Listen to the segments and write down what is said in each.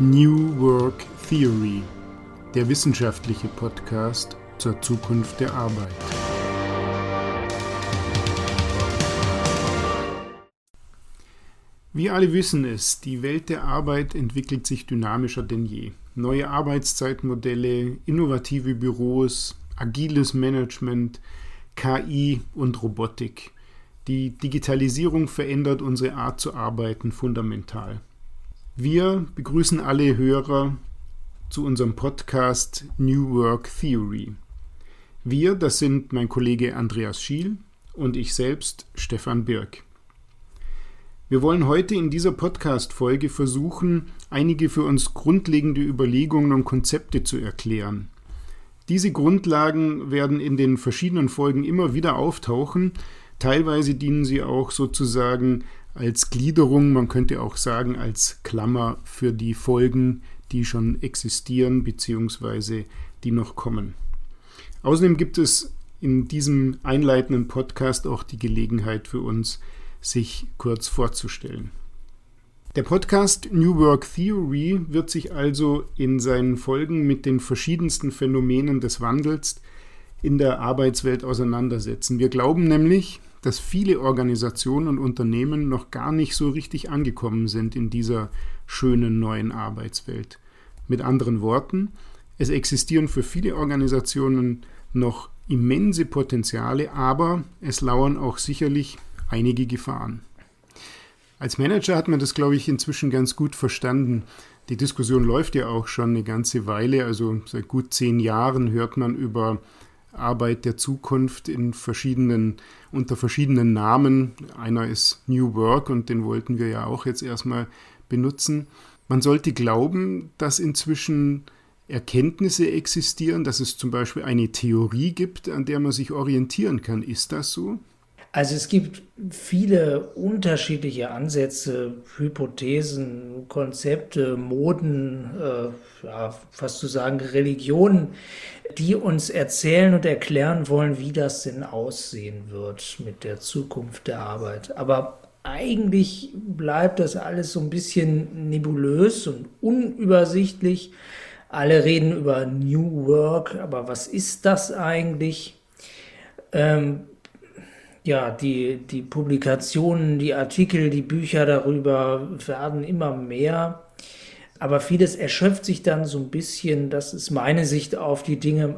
New Work Theory, der wissenschaftliche Podcast zur Zukunft der Arbeit. Wir alle wissen es, die Welt der Arbeit entwickelt sich dynamischer denn je. Neue Arbeitszeitmodelle, innovative Büros, agiles Management, KI und Robotik. Die Digitalisierung verändert unsere Art zu arbeiten fundamental. Wir begrüßen alle Hörer zu unserem Podcast New Work Theory. Wir, das sind mein Kollege Andreas Schiel und ich selbst, Stefan Birk. Wir wollen heute in dieser Podcast-Folge versuchen, einige für uns grundlegende Überlegungen und Konzepte zu erklären. Diese Grundlagen werden in den verschiedenen Folgen immer wieder auftauchen. Teilweise dienen sie auch sozusagen als Gliederung, man könnte auch sagen als Klammer für die Folgen, die schon existieren bzw. die noch kommen. Außerdem gibt es in diesem einleitenden Podcast auch die Gelegenheit für uns, sich kurz vorzustellen. Der Podcast New Work Theory wird sich also in seinen Folgen mit den verschiedensten Phänomenen des Wandels in der Arbeitswelt auseinandersetzen. Wir glauben nämlich, dass viele Organisationen und Unternehmen noch gar nicht so richtig angekommen sind in dieser schönen neuen Arbeitswelt. Mit anderen Worten, es existieren für viele Organisationen noch immense Potenziale, aber es lauern auch sicherlich einige Gefahren. Als Manager hat man das, glaube ich, inzwischen ganz gut verstanden. Die Diskussion läuft ja auch schon eine ganze Weile, also seit gut zehn Jahren hört man über Arbeit der Zukunft in verschiedenen, unter verschiedenen Namen. Einer ist New Work und den wollten wir ja auch jetzt erstmal benutzen. Man sollte glauben, dass inzwischen Erkenntnisse existieren, dass es zum Beispiel eine Theorie gibt, an der man sich orientieren kann. Ist das so? Also es gibt viele unterschiedliche Ansätze, Hypothesen, Konzepte, Moden, äh, ja, fast zu sagen Religionen, die uns erzählen und erklären wollen, wie das denn aussehen wird mit der Zukunft der Arbeit. Aber eigentlich bleibt das alles so ein bisschen nebulös und unübersichtlich. Alle reden über New Work, aber was ist das eigentlich? Ähm, ja, die, die Publikationen, die Artikel, die Bücher darüber werden immer mehr. Aber vieles erschöpft sich dann so ein bisschen, das ist meine Sicht auf die Dinge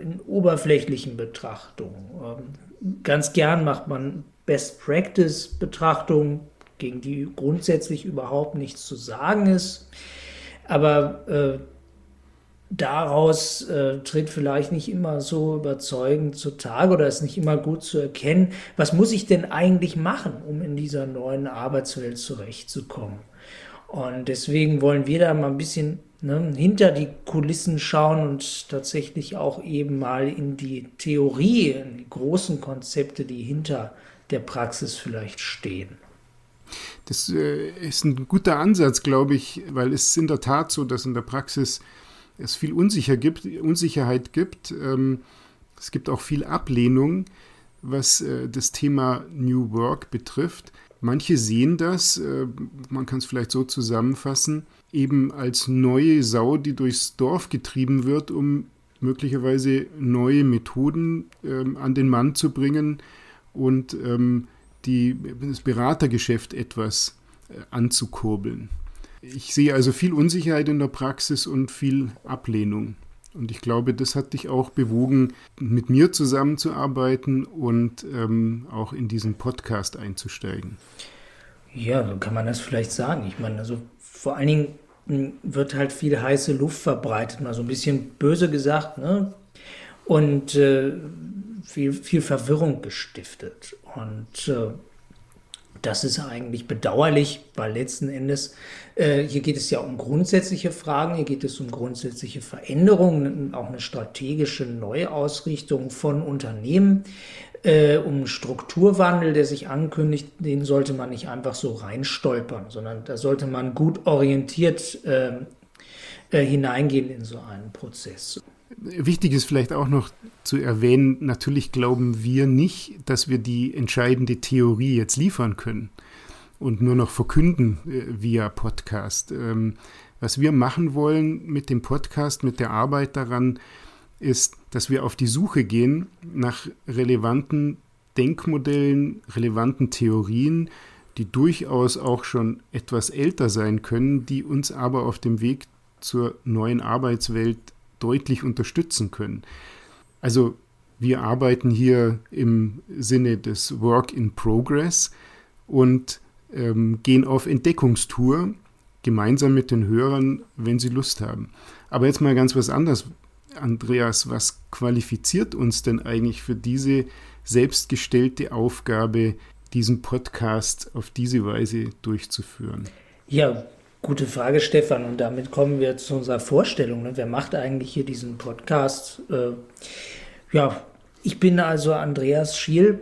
in oberflächlichen Betrachtungen. Ähm, ganz gern macht man Best Practice Betrachtungen, gegen die grundsätzlich überhaupt nichts zu sagen ist. Aber äh, daraus äh, tritt vielleicht nicht immer so überzeugend zutage oder ist nicht immer gut zu erkennen, was muss ich denn eigentlich machen, um in dieser neuen Arbeitswelt zurechtzukommen. Und deswegen wollen wir da mal ein bisschen ne, hinter die Kulissen schauen und tatsächlich auch eben mal in die Theorie, in die großen Konzepte, die hinter der Praxis vielleicht stehen. Das äh, ist ein guter Ansatz, glaube ich, weil es ist in der Tat so, dass in der Praxis es viel Unsicher gibt, Unsicherheit gibt. Ähm, es gibt auch viel Ablehnung, was äh, das Thema New Work betrifft. Manche sehen das, äh, man kann es vielleicht so zusammenfassen, eben als neue Sau, die durchs Dorf getrieben wird, um möglicherweise neue Methoden ähm, an den Mann zu bringen und ähm, die, das Beratergeschäft etwas äh, anzukurbeln. Ich sehe also viel Unsicherheit in der Praxis und viel Ablehnung. Und ich glaube, das hat dich auch bewogen, mit mir zusammenzuarbeiten und ähm, auch in diesen Podcast einzusteigen. Ja, so kann man das vielleicht sagen. Ich meine, also vor allen Dingen hm, wird halt viel heiße Luft verbreitet, mal so ein bisschen böse gesagt, ne? Und äh, viel, viel Verwirrung gestiftet. Und äh, das ist eigentlich bedauerlich, weil letzten Endes äh, hier geht es ja um grundsätzliche Fragen, hier geht es um grundsätzliche Veränderungen, auch eine strategische Neuausrichtung von Unternehmen, äh, um Strukturwandel, der sich ankündigt, den sollte man nicht einfach so reinstolpern, sondern da sollte man gut orientiert äh, äh hineingehen in so einen Prozess. Wichtig ist vielleicht auch noch zu erwähnen, natürlich glauben wir nicht, dass wir die entscheidende Theorie jetzt liefern können und nur noch verkünden äh, via Podcast. Ähm, was wir machen wollen mit dem Podcast, mit der Arbeit daran, ist, dass wir auf die Suche gehen nach relevanten Denkmodellen, relevanten Theorien, die durchaus auch schon etwas älter sein können, die uns aber auf dem Weg zur neuen Arbeitswelt deutlich unterstützen können. Also wir arbeiten hier im Sinne des Work in Progress und ähm, gehen auf Entdeckungstour gemeinsam mit den Hörern, wenn sie Lust haben. Aber jetzt mal ganz was anderes. Andreas, was qualifiziert uns denn eigentlich für diese selbstgestellte Aufgabe, diesen Podcast auf diese Weise durchzuführen? Ja, gute Frage, Stefan. Und damit kommen wir zu unserer Vorstellung. Ne? Wer macht eigentlich hier diesen Podcast? Äh, ja, ich bin also Andreas Schiel,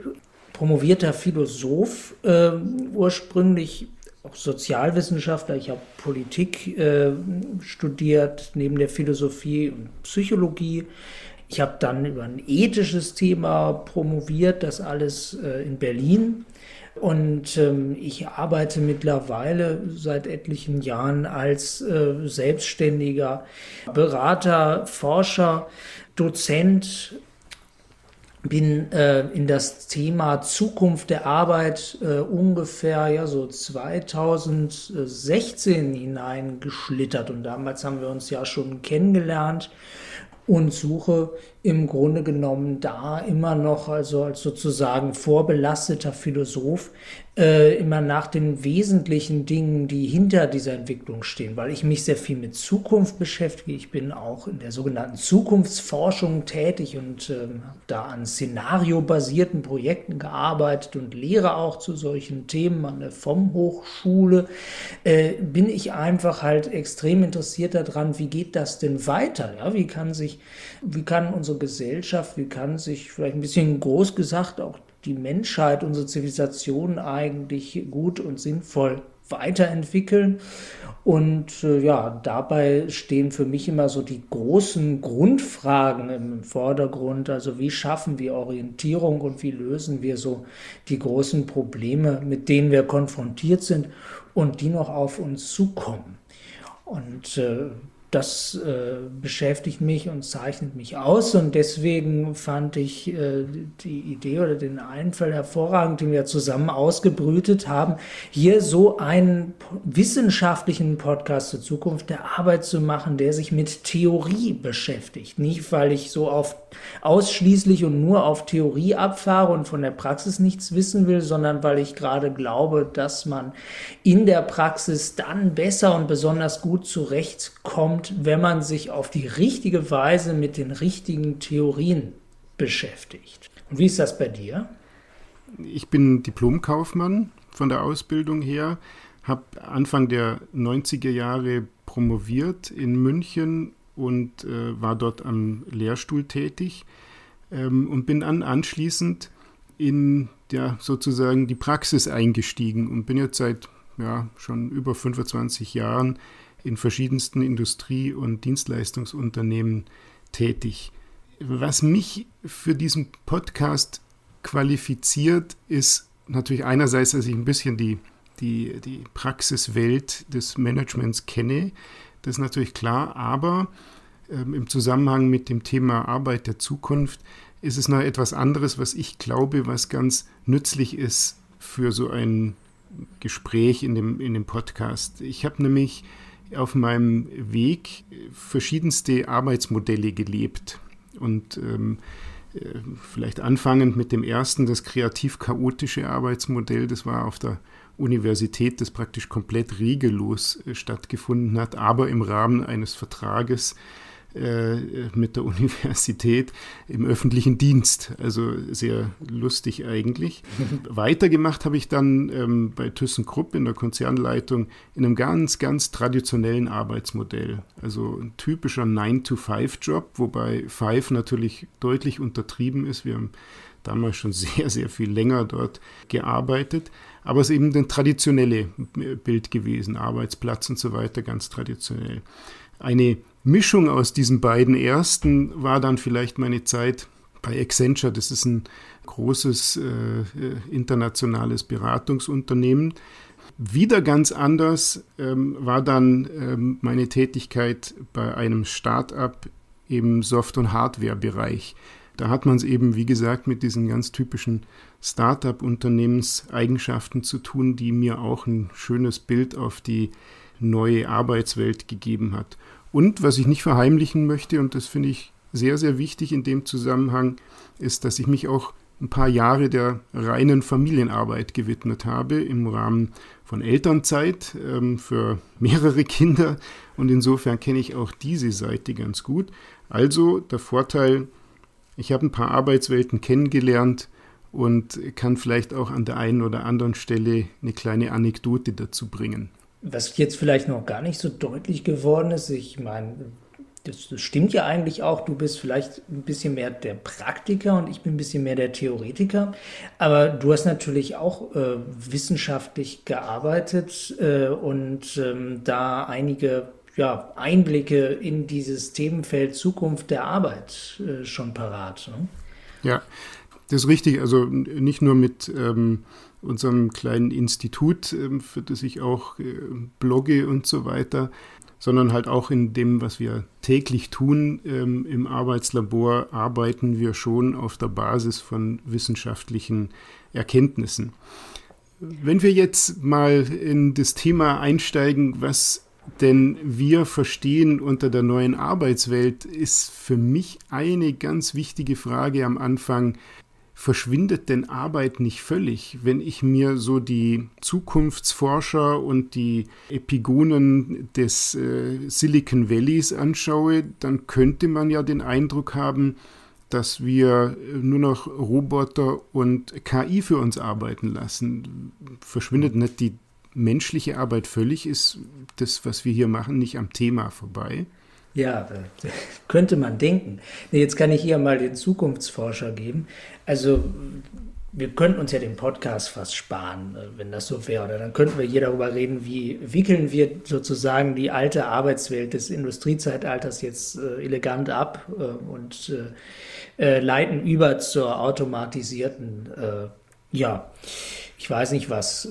promovierter Philosoph, äh, ursprünglich auch Sozialwissenschaftler. Ich habe Politik äh, studiert, neben der Philosophie und Psychologie. Ich habe dann über ein ethisches Thema promoviert, das alles äh, in Berlin. Und ähm, ich arbeite mittlerweile seit etlichen Jahren als äh, selbstständiger Berater, Forscher, Dozent. Bin äh, in das Thema Zukunft der Arbeit äh, ungefähr ja so 2016 hineingeschlittert und damals haben wir uns ja schon kennengelernt und suche im Grunde genommen da immer noch, also als sozusagen vorbelasteter Philosoph, äh, immer nach den wesentlichen Dingen, die hinter dieser Entwicklung stehen, weil ich mich sehr viel mit Zukunft beschäftige. Ich bin auch in der sogenannten Zukunftsforschung tätig und äh, habe da an szenariobasierten Projekten gearbeitet und lehre auch zu solchen Themen an der FOM Hochschule. Äh, bin ich einfach halt extrem interessiert daran, wie geht das denn weiter? Ja? Wie kann sich, wie kann unsere Gesellschaft, wie kann sich vielleicht ein bisschen groß gesagt auch die Menschheit, unsere Zivilisation eigentlich gut und sinnvoll weiterentwickeln. Und äh, ja, dabei stehen für mich immer so die großen Grundfragen im Vordergrund. Also wie schaffen wir Orientierung und wie lösen wir so die großen Probleme, mit denen wir konfrontiert sind und die noch auf uns zukommen. Und äh, das äh, beschäftigt mich und zeichnet mich aus und deswegen fand ich äh, die Idee oder den Einfall hervorragend, den wir zusammen ausgebrütet haben, hier so einen wissenschaftlichen Podcast zur Zukunft der Arbeit zu machen, der sich mit Theorie beschäftigt. Nicht, weil ich so auf ausschließlich und nur auf Theorie abfahre und von der Praxis nichts wissen will, sondern weil ich gerade glaube, dass man in der Praxis dann besser und besonders gut zurechtkommt, kommt, wenn man sich auf die richtige Weise mit den richtigen Theorien beschäftigt. Und wie ist das bei dir? Ich bin Diplomkaufmann von der Ausbildung her, habe Anfang der 90er Jahre promoviert in München und äh, war dort am Lehrstuhl tätig ähm, und bin dann anschließend in ja, sozusagen die Praxis eingestiegen und bin jetzt seit ja, schon über 25 Jahren in verschiedensten Industrie- und Dienstleistungsunternehmen tätig. Was mich für diesen Podcast qualifiziert, ist natürlich einerseits, dass ich ein bisschen die, die, die Praxiswelt des Managements kenne. Das ist natürlich klar, aber ähm, im Zusammenhang mit dem Thema Arbeit der Zukunft ist es noch etwas anderes, was ich glaube, was ganz nützlich ist für so ein Gespräch in dem, in dem Podcast. Ich habe nämlich auf meinem Weg verschiedenste Arbeitsmodelle gelebt. Und ähm, äh, vielleicht anfangend mit dem ersten, das kreativ-chaotische Arbeitsmodell, das war auf der Universität, das praktisch komplett regellos äh, stattgefunden hat, aber im Rahmen eines Vertrages mit der Universität im öffentlichen Dienst. Also sehr lustig eigentlich. Weitergemacht habe ich dann ähm, bei ThyssenKrupp in der Konzernleitung in einem ganz, ganz traditionellen Arbeitsmodell. Also ein typischer 9-to-5-Job, wobei 5 natürlich deutlich untertrieben ist. Wir haben damals schon sehr, sehr viel länger dort gearbeitet. Aber es ist eben ein traditionelles Bild gewesen, Arbeitsplatz und so weiter, ganz traditionell. Eine Mischung aus diesen beiden ersten war dann vielleicht meine Zeit bei Accenture. Das ist ein großes äh, internationales Beratungsunternehmen. Wieder ganz anders ähm, war dann ähm, meine Tätigkeit bei einem Start-up im Soft- und Hardware-Bereich. Da hat man es eben, wie gesagt, mit diesen ganz typischen Start-up-Unternehmenseigenschaften zu tun, die mir auch ein schönes Bild auf die neue Arbeitswelt gegeben hat. Und was ich nicht verheimlichen möchte, und das finde ich sehr, sehr wichtig in dem Zusammenhang, ist, dass ich mich auch ein paar Jahre der reinen Familienarbeit gewidmet habe im Rahmen von Elternzeit ähm, für mehrere Kinder. Und insofern kenne ich auch diese Seite ganz gut. Also der Vorteil, ich habe ein paar Arbeitswelten kennengelernt und kann vielleicht auch an der einen oder anderen Stelle eine kleine Anekdote dazu bringen. Was jetzt vielleicht noch gar nicht so deutlich geworden ist, ich meine, das, das, stimmt ja eigentlich auch. Du bist vielleicht ein bisschen mehr der Praktiker und ich bin ein bisschen mehr der Theoretiker. Aber du hast natürlich auch äh, wissenschaftlich gearbeitet äh, und ähm, da einige ja, Einblicke in dieses Themenfeld Zukunft der Arbeit äh, schon parat. Ne? Ja, das ist richtig. Also nicht nur mit ähm, unserem kleinen Institut, ähm, für das ich auch äh, blogge und so weiter, sondern halt auch in dem, was wir täglich tun. Ähm, Im Arbeitslabor arbeiten wir schon auf der Basis von wissenschaftlichen Erkenntnissen. Wenn wir jetzt mal in das Thema einsteigen, was denn wir verstehen unter der neuen Arbeitswelt, ist für mich eine ganz wichtige Frage am Anfang, verschwindet denn Arbeit nicht völlig? Wenn ich mir so die Zukunftsforscher und die Epigonen des äh, Silicon Valleys anschaue, dann könnte man ja den Eindruck haben, dass wir nur noch Roboter und KI für uns arbeiten lassen. Verschwindet nicht die menschliche Arbeit völlig? Ist das, was wir hier machen, nicht am Thema vorbei? Ja, könnte man denken. Jetzt kann ich hier mal den Zukunftsforscher geben. Also wir könnten uns ja den Podcast fast sparen, äh, wenn das so wäre. Oder dann könnten wir hier darüber reden, wie wickeln wir sozusagen die alte Arbeitswelt des Industriezeitalters jetzt äh, elegant ab äh, und äh, äh leiten über zur automatisierten, äh, ja, ich weiß nicht was,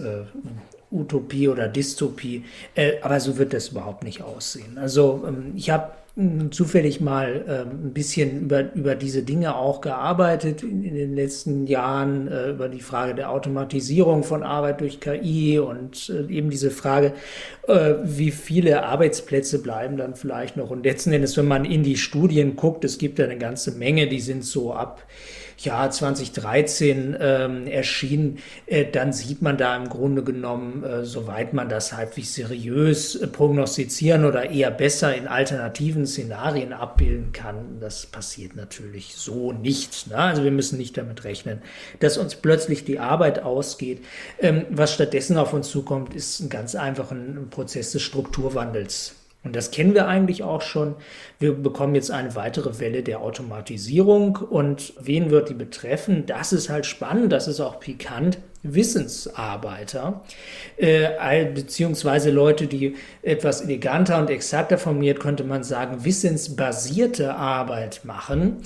Utopie oder Dystopie. Äh, aber so wird das überhaupt nicht aussehen. Also ähm, ich habe hm, zufällig mal äh, ein bisschen über, über diese Dinge auch gearbeitet in, den letzten Jahren, äh, über die Frage der Automatisierung von Arbeit durch KI und äh, eben diese Frage, wie viele Arbeitsplätze bleiben dann vielleicht noch. Und letzten Endes, wenn man in die Studien guckt, es gibt ja eine ganze Menge, die sind so ab Jahr 2013 ähm, erschienen, äh, dann sieht man da im Grunde genommen, äh, soweit man das halbwegs seriös äh, prognostizieren oder eher besser in alternativen Szenarien abbilden kann. Das passiert natürlich so nicht. Ne? Also wir müssen nicht damit rechnen, dass uns plötzlich die Arbeit ausgeht. Ähm, was stattdessen auf uns zukommt, ist ein ganz einfacher Prozess des Strukturwandels. Und das kennen wir eigentlich auch schon. Wir bekommen jetzt eine weitere Welle der Automatisierung. Und wen wird die betreffen? Das ist halt spannend, das ist auch pikant. Wissensarbeiter, äh, beziehungsweise Leute, die etwas eleganter und exakter formuliert, könnte man sagen, wissensbasierte Arbeit machen.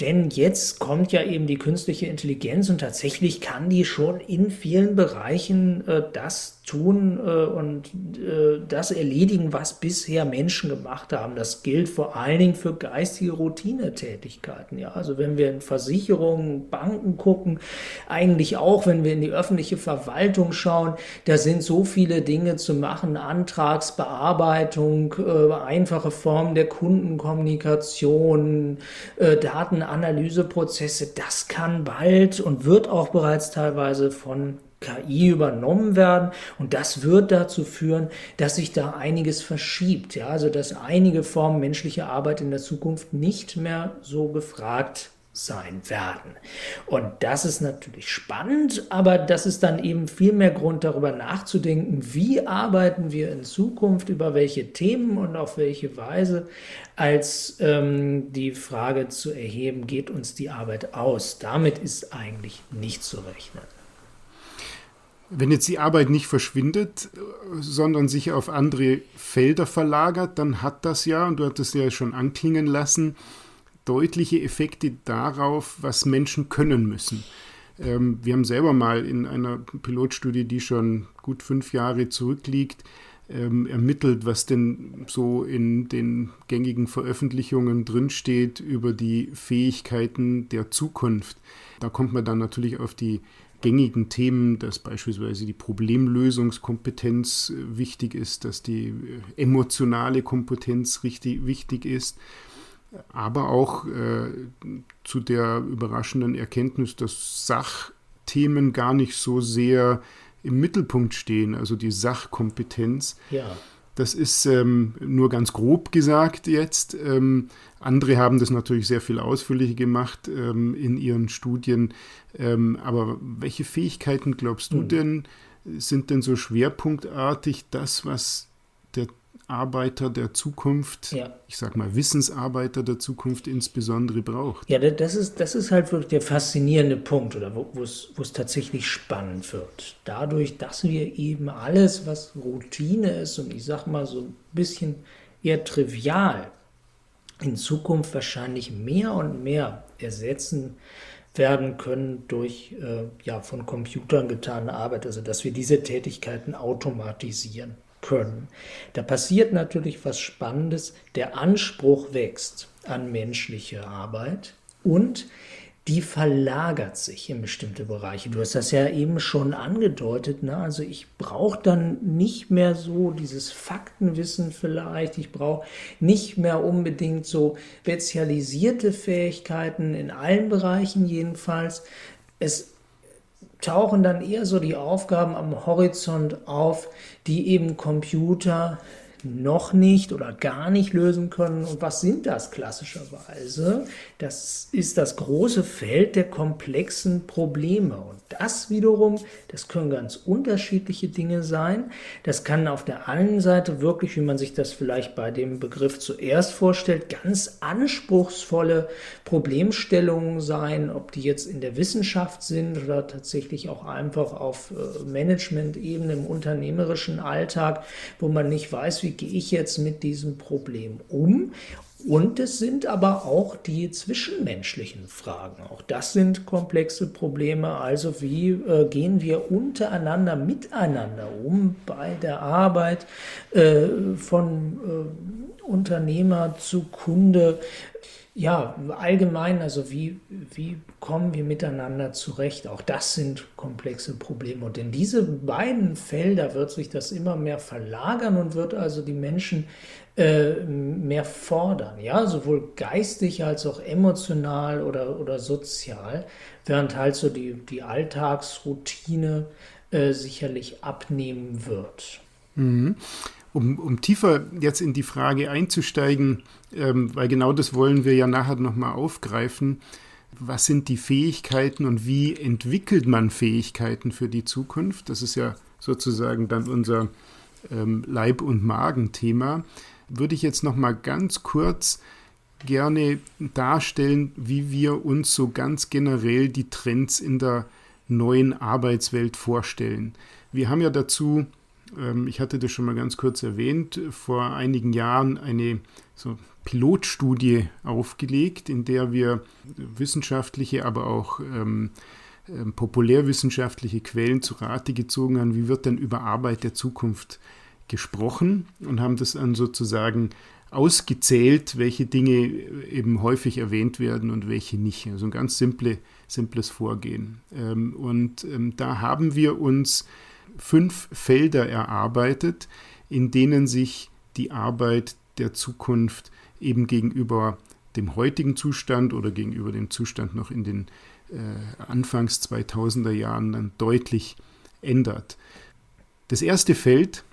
Denn jetzt kommt ja eben die künstliche Intelligenz und tatsächlich kann die schon in vielen Bereichen äh, das tun äh, und äh, das erledigen, was bisher Menschen gemacht haben. Das gilt vor allen Dingen für geistige Routinetätigkeiten. Ja, also wenn wir in Versicherungen, Banken gucken, eigentlich auch, wenn wir in die öffentliche Verwaltung schauen, da sind so viele Dinge zu machen, Antragsbearbeitung, äh, einfache Formen der Kundenkommunikation, äh, Datenanalyseprozesse, das kann bald und wird auch bereits teilweise von KI übernommen werden und das wird dazu führen, dass sich da einiges verschiebt, ja, also dass einige Formen menschlicher Arbeit in der Zukunft nicht mehr so gefragt sein werden. Und das ist natürlich spannend, aber das ist dann eben viel mehr Grund darüber nachzudenken, wie arbeiten wir in Zukunft, über welche Themen und auf welche Weise, als ähm, die Frage zu erheben, geht uns die Arbeit aus. Damit ist eigentlich nicht zu rechnen. Wenn jetzt die Arbeit nicht verschwindet, sondern sich auf andere Felder verlagert, dann hat das ja, und du hattest ja schon anklingen lassen, deutliche Effekte darauf, was Menschen können müssen. Ähm, wir haben selber mal in einer Pilotstudie, die schon gut fünf Jahre zurückliegt, ähm, ermittelt, was denn so in den gängigen Veröffentlichungen drinsteht über die Fähigkeiten der Zukunft. Da kommt man dann natürlich auf die gängigen Themen, dass beispielsweise die Problemlösungskompetenz äh, wichtig ist, dass die äh, emotionale Kompetenz richtig wichtig ist, aber auch äh, zu der überraschenden Erkenntnis, dass Sachthemen gar nicht so sehr im Mittelpunkt stehen, also die Sachkompetenz. Ja. Das ist ähm, nur ganz grob gesagt jetzt. Ähm, andere haben das natürlich sehr viel ausführlicher gemacht ähm, in ihren Studien. Ähm, aber welche Fähigkeiten glaubst du hm. denn, sind denn so schwerpunktartig das, was der Arbeiter der Zukunft, ja. ich sag mal Wissensarbeiter der Zukunft insbesondere braucht. Ja, das ist, das ist halt wirklich der faszinierende Punkt oder wo es tatsächlich spannend wird. Dadurch, dass wir eben alles, was Routine ist und ich sag mal so ein bisschen eher trivial, in Zukunft wahrscheinlich mehr und mehr ersetzen werden können durch äh, ja, von Computern getane Arbeit, also dass wir diese Tätigkeiten automatisieren können. Da passiert natürlich was Spannendes. Der Anspruch wächst an menschliche Arbeit und die verlagert sich in bestimmte Bereiche. Du hast das ja eben schon angedeutet. Ne? Also ich brauche dann nicht mehr so dieses Faktenwissen vielleicht. Ich brauche nicht mehr unbedingt so spezialisierte Fähigkeiten in allen Bereichen jedenfalls. Es tauchen dann eher so die Aufgaben am Horizont auf, die eben Computer noch nicht oder gar nicht lösen können. Und was sind das klassischerweise? Das ist das große Feld der komplexen Probleme. Und das wiederum, das können ganz unterschiedliche Dinge sein. Das kann auf der einen Seite wirklich, wie man sich das vielleicht bei dem Begriff zuerst vorstellt, ganz anspruchsvolle Problemstellungen sein, ob die jetzt in der Wissenschaft sind oder tatsächlich auch einfach auf äh, Management-Ebene im unternehmerischen Alltag, wo man nicht weiß, wie gehe ich jetzt mit diesem Problem um? Und es sind aber auch die zwischenmenschlichen Fragen. Auch das sind komplexe Probleme. Also wie äh, gehen wir untereinander, miteinander um bei der Arbeit äh, von äh, Unternehmer zu Kunde? Ja, allgemein, also wie, wie kommen wir miteinander zurecht? Auch das sind komplexe Probleme. Und in diese beiden Felder wird sich das immer mehr verlagern und wird also die Menschen äh, mehr fordern, ja, sowohl geistig als auch emotional oder, oder sozial, während halt so die, die Alltagsroutine äh, sicherlich abnehmen wird. Mhm. Um, um tiefer jetzt in die Frage einzusteigen, ähm, weil genau das wollen wir ja nachher nochmal aufgreifen. Was sind die Fähigkeiten und wie entwickelt man Fähigkeiten für die Zukunft? Das ist ja sozusagen dann unser ähm, Leib- und Magenthema. Würde ich jetzt nochmal ganz kurz gerne darstellen, wie wir uns so ganz generell die Trends in der neuen Arbeitswelt vorstellen. Wir haben ja dazu ähm, ich hatte das schon mal ganz kurz erwähnt, vor einigen Jahren eine so Pilotstudie aufgelegt, in der wir wissenschaftliche, aber auch ähm, ähm, populärwissenschaftliche Quellen zu Rate gezogen haben, wie wird denn über Arbeit der Zukunft gesprochen und haben das dann sozusagen ausgezählt, welche Dinge eben häufig erwähnt werden und welche nicht. Also ein ganz simple, simples Vorgehen. Ähm, und ähm, da haben wir uns fünf Felder erarbeitet, in denen sich die Arbeit der Zukunft eben gegenüber dem heutigen Zustand oder gegenüber dem Zustand noch in den äh, Anfangs 2000er Jahren dann deutlich ändert. Das erste Feld,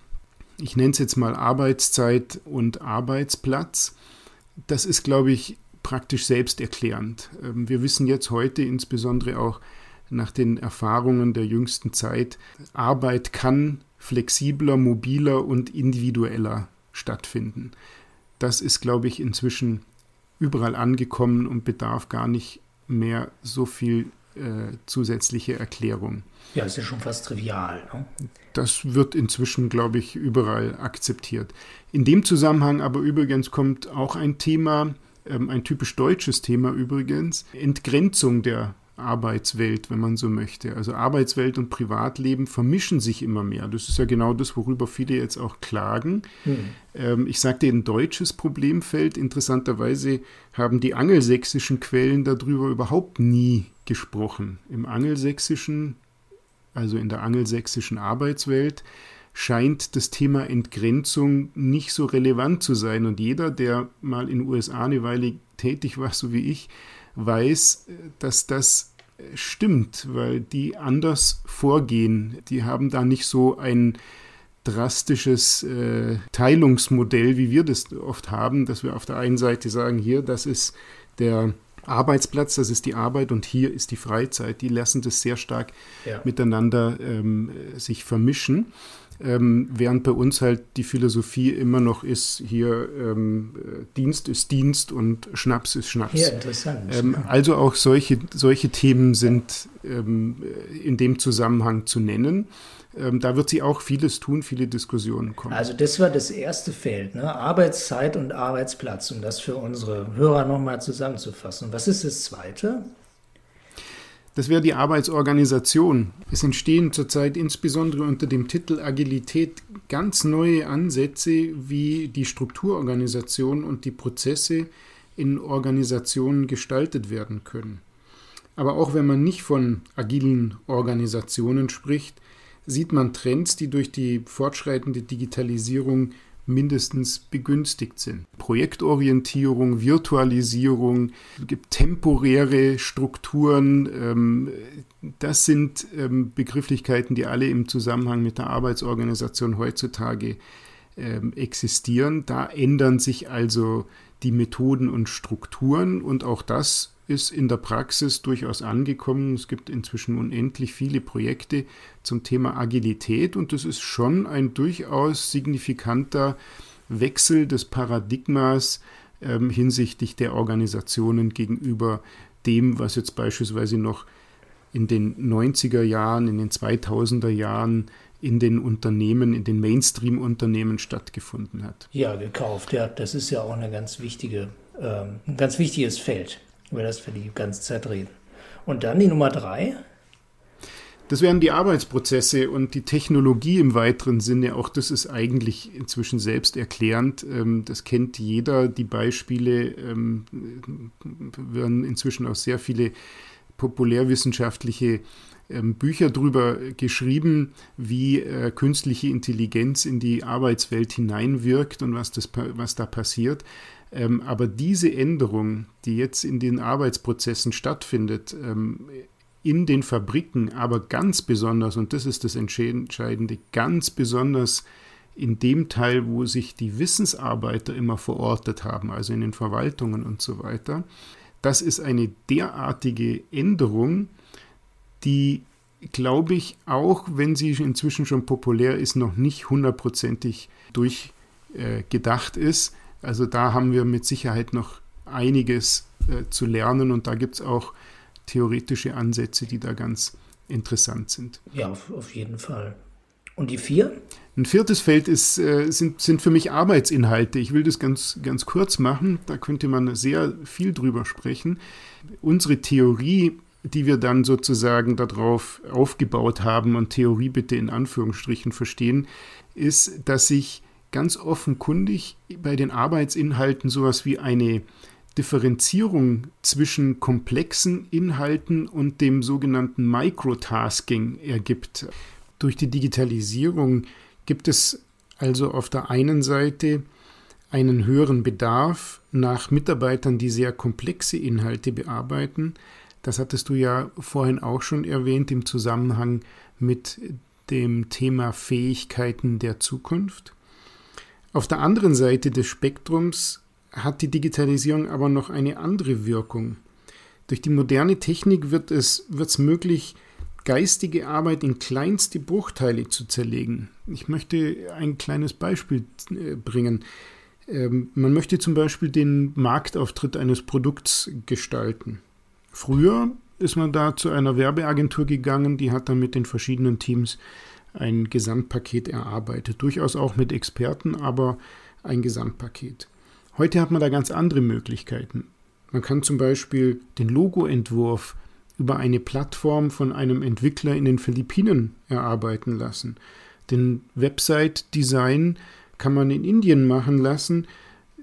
ich nenne es jetzt mal Arbeitszeit und Arbeitsplatz, das ist, glaube ich, praktisch selbsterklärend. Ähm, wir wissen jetzt heute insbesondere auch, nach den Erfahrungen der jüngsten Zeit, Arbeit kann flexibler, mobiler und individueller stattfinden. Das ist, glaube ich, inzwischen überall angekommen und bedarf gar nicht mehr so viel äh, zusätzliche Erklärung. Ja, ist ja schon fast trivial. Ne? Das wird inzwischen, glaube ich, überall akzeptiert. In dem Zusammenhang aber übrigens kommt auch ein Thema, ähm, ein typisch deutsches Thema übrigens, Entgrenzung der Arbeitswelt, wenn man so möchte. Also Arbeitswelt und Privatleben vermischen sich immer mehr. Das ist ja genau das, worüber viele jetzt auch klagen. Hm. Ähm, ich sagte, ein deutsches Problemfeld. Interessanterweise haben die angelsächsischen Quellen darüber überhaupt nie gesprochen. Im angelsächsischen, also in der angelsächsischen Arbeitswelt, scheint das Thema Entgrenzung nicht so relevant zu sein. Und jeder, der mal in den USA eine Weile tätig war, so wie ich, weiß, dass das stimmt, weil die anders vorgehen. Die haben da nicht so ein drastisches äh, Teilungsmodell, wie wir das oft haben, dass wir auf der einen Seite sagen, hier, das ist der Arbeitsplatz, das ist die Arbeit und hier ist die Freizeit. Die lassen das sehr stark ja. miteinander ähm, sich vermischen. Ähm, während bei uns halt die Philosophie immer noch ist, hier ähm, Dienst ist Dienst und Schnaps ist Schnaps. Ja, interessant. Ähm, also auch solche, solche Themen sind ähm, in dem Zusammenhang zu nennen. Ähm, da wird sie auch vieles tun, viele Diskussionen kommen. Also das war das erste Feld, ne? Arbeitszeit und Arbeitsplatz, um das für unsere Hörer nochmal zusammenzufassen. Was ist das zweite? Das wäre die Arbeitsorganisation. Es entstehen zurzeit insbesondere unter dem Titel Agilität ganz neue Ansätze, wie die Strukturorganisation und die Prozesse in Organisationen gestaltet werden können. Aber auch wenn man nicht von agilen Organisationen spricht, sieht man Trends, die durch die fortschreitende Digitalisierung mindestens begünstigt sind. Projektorientierung, Virtualisierung, gibt temporäre Strukturen. Ähm, das sind ähm, Begrifflichkeiten, die alle im Zusammenhang mit der Arbeitsorganisation heutzutage ähm, existieren. Da ändern sich also die Methoden und Strukturen und auch das ist in der Praxis durchaus angekommen. Es gibt inzwischen unendlich viele Projekte zum Thema Agilität und das ist schon ein durchaus signifikanter Wechsel des Paradigmas ähm, hinsichtlich der Organisationen gegenüber dem, was jetzt beispielsweise noch in den 90er Jahren, in den 2000er Jahren in den Unternehmen, in den Mainstream-Unternehmen stattgefunden hat. Ja, gekauft, ja. Das ist ja auch eine ganz wichtige, ähm, ein ganz wichtiges Feld über das wir die ganze Zeit reden. Und dann die Nummer drei. Das wären die Arbeitsprozesse und die Technologie im weiteren Sinne. Auch das ist eigentlich inzwischen selbst erklärend. Ähm, das kennt jeder. Die Beispiele ähm, werden inzwischen auch sehr viele populärwissenschaftliche ähm, Bücher darüber geschrieben, wie äh, künstliche Intelligenz in die Arbeitswelt hineinwirkt und was, das, was da passiert. Ähm, aber diese Änderung, die jetzt in den Arbeitsprozessen stattfindet, ähm, in den Fabriken, aber ganz besonders, und das ist das Entscheidende, ganz besonders in dem Teil, wo sich die Wissensarbeiter immer verortet haben, also in den Verwaltungen und so weiter, das ist eine derartige Änderung, die, glaube ich, auch wenn sie inzwischen schon populär ist, noch nicht hundertprozentig durchgedacht äh, ist. Also da haben wir mit Sicherheit noch einiges äh, zu lernen und da gibt es auch theoretische Ansätze, die da ganz interessant sind. Ja, auf, auf jeden Fall. Und die vier? Ein viertes Feld ist, äh, sind, sind für mich Arbeitsinhalte. Ich will das ganz, ganz kurz machen. Da könnte man sehr viel drüber sprechen. Unsere Theorie, die wir dann sozusagen darauf aufgebaut haben, und Theorie bitte in Anführungsstrichen verstehen, ist, dass sich ganz offenkundig bei den Arbeitsinhalten sowas wie eine Differenzierung zwischen komplexen Inhalten und dem sogenannten Microtasking ergibt. Durch die Digitalisierung gibt es also auf der einen Seite einen höheren Bedarf nach Mitarbeitern, die sehr komplexe Inhalte bearbeiten. Das hattest du ja vorhin auch schon erwähnt im Zusammenhang mit dem Thema Fähigkeiten der Zukunft. Auf der anderen Seite des Spektrums hat die Digitalisierung aber noch eine andere Wirkung. Durch die moderne Technik wird es wird's möglich, geistige Arbeit in kleinste Bruchteile zu zerlegen. Ich möchte ein kleines Beispiel äh, bringen. Ähm, man möchte zum Beispiel den Marktauftritt eines Produkts gestalten. Früher ist man da zu einer Werbeagentur gegangen, die hat dann mit den verschiedenen Teams ein Gesamtpaket erarbeitet. Durchaus auch mit Experten, aber ein Gesamtpaket. Heute hat man da ganz andere Möglichkeiten. Man kann zum Beispiel den Logoentwurf über eine Plattform von einem Entwickler in den Philippinen erarbeiten lassen. Den Website-Design kann man in Indien machen lassen.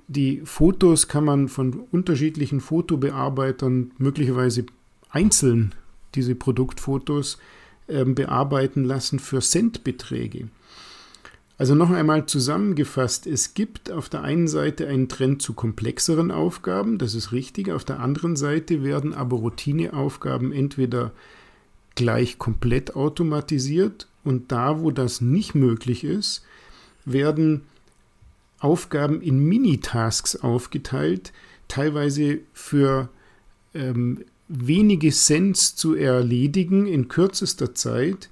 Die Fotos kann man von unterschiedlichen Fotobearbeitern möglicherweise einzeln diese Produktfotos bearbeiten lassen für Centbeträge. Also noch einmal zusammengefasst, es gibt auf der einen Seite einen Trend zu komplexeren Aufgaben, das ist richtig, auf der anderen Seite werden aber Routineaufgaben entweder gleich komplett automatisiert und da, wo das nicht möglich ist, werden Aufgaben in Minitasks aufgeteilt, teilweise für ähm, wenige Cents zu erledigen in kürzester Zeit.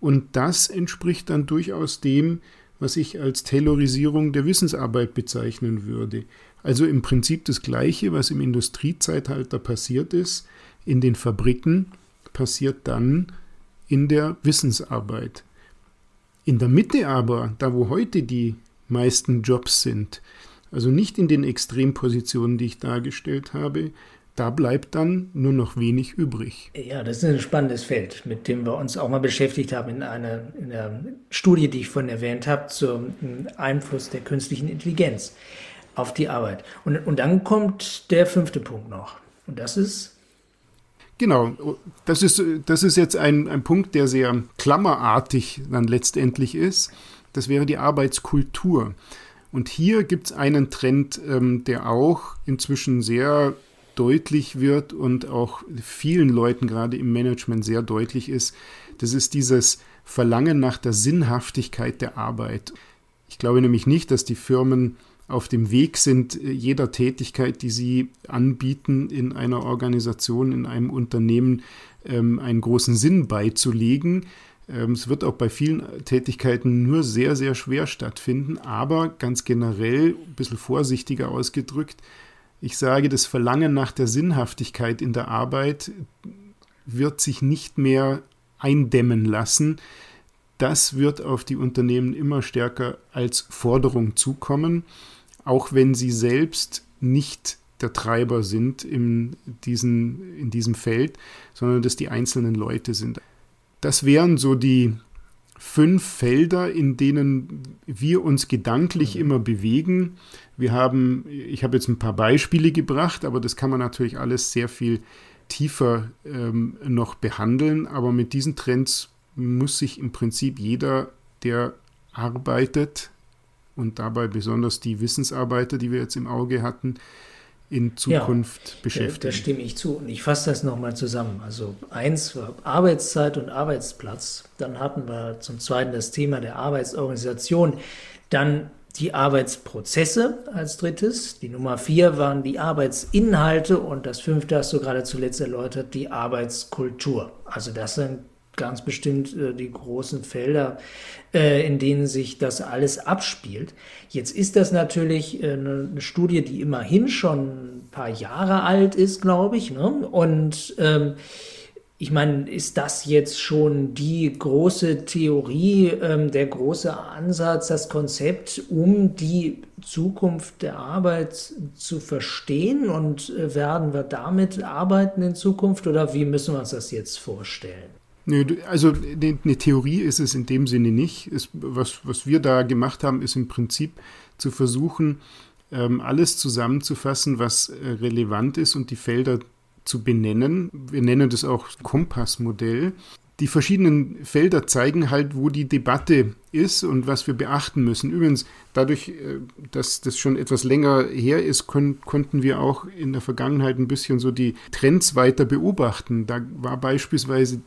Und das entspricht dann durchaus dem, was ich als Taylorisierung der Wissensarbeit bezeichnen würde. Also im Prinzip das Gleiche, was im Industriezeitalter passiert ist, in den Fabriken, passiert dann in der Wissensarbeit. In der Mitte aber, da wo heute die meisten Jobs sind, also nicht in den Extrempositionen, die ich dargestellt habe, da bleibt dann nur noch wenig übrig. Ja, das ist ein spannendes Feld, mit dem wir uns auch mal beschäftigt haben in einer, in einer Studie, die ich vorhin erwähnt habe, zum Einfluss der künstlichen Intelligenz auf die Arbeit. Und, und dann kommt der fünfte Punkt noch. Und das ist Genau, das ist, das ist jetzt ein, ein Punkt, der sehr klammerartig dann letztendlich ist. Das wäre die Arbeitskultur. Und hier gibt es einen Trend, ähm, der auch inzwischen sehr deutlich wird und auch vielen Leuten gerade im Management sehr deutlich ist, das ist dieses Verlangen nach der Sinnhaftigkeit der Arbeit. Ich glaube nämlich nicht, dass die Firmen auf dem Weg sind, jeder Tätigkeit, die sie anbieten, in einer Organisation, in einem Unternehmen ähm, einen großen Sinn beizulegen. Ähm, es wird auch bei vielen Tätigkeiten nur sehr, sehr schwer stattfinden, aber ganz generell, ein bisschen vorsichtiger ausgedrückt, ich sage, das Verlangen nach der Sinnhaftigkeit in der Arbeit wird sich nicht mehr eindämmen lassen. Das wird auf die Unternehmen immer stärker als Forderung zukommen, auch wenn sie selbst nicht der Treiber sind in, diesen, in diesem Feld, sondern dass die einzelnen Leute sind. Das wären so die fünf Felder, in denen wir uns gedanklich immer bewegen. Wir haben, ich habe jetzt ein paar Beispiele gebracht, aber das kann man natürlich alles sehr viel tiefer ähm, noch behandeln. Aber mit diesen Trends muss sich im Prinzip jeder, der arbeitet und dabei besonders die Wissensarbeiter, die wir jetzt im Auge hatten, in Zukunft ja, beschäftigen. Da stimme ich zu. Und ich fasse das nochmal zusammen. Also eins war Arbeitszeit und Arbeitsplatz. Dann hatten wir zum Zweiten das Thema der Arbeitsorganisation. Dann die Arbeitsprozesse als drittes. Die Nummer vier waren die Arbeitsinhalte. Und das fünfte hast du gerade zuletzt erläutert, die Arbeitskultur. Also das sind ganz bestimmt äh, die großen Felder, äh, in denen sich das alles abspielt. Jetzt ist das natürlich äh, eine, eine, Studie, die immerhin schon ein paar Jahre alt ist, glaube ich. Ne? Und ähm, ich meine, ist das jetzt schon die große Theorie, ähm, der große Ansatz, das Konzept, um die Zukunft der Arbeit zu verstehen? Und äh, werden wir damit arbeiten in Zukunft oder wie müssen wir uns das jetzt vorstellen? Also eine Theorie ist es in dem Sinne nicht. Ist, was, was wir da gemacht haben, ist im Prinzip zu versuchen, ähm, alles zusammenzufassen, was äh, relevant ist und die Felder zu benennen. Wir nennen das auch Kompassmodell. Die verschiedenen Felder zeigen halt, wo die Debatte ist und was wir beachten müssen. Übrigens, dadurch, äh, dass das schon etwas länger her ist, kon konnten wir auch in der Vergangenheit ein bisschen so die Trends weiter beobachten. Da war beispielsweise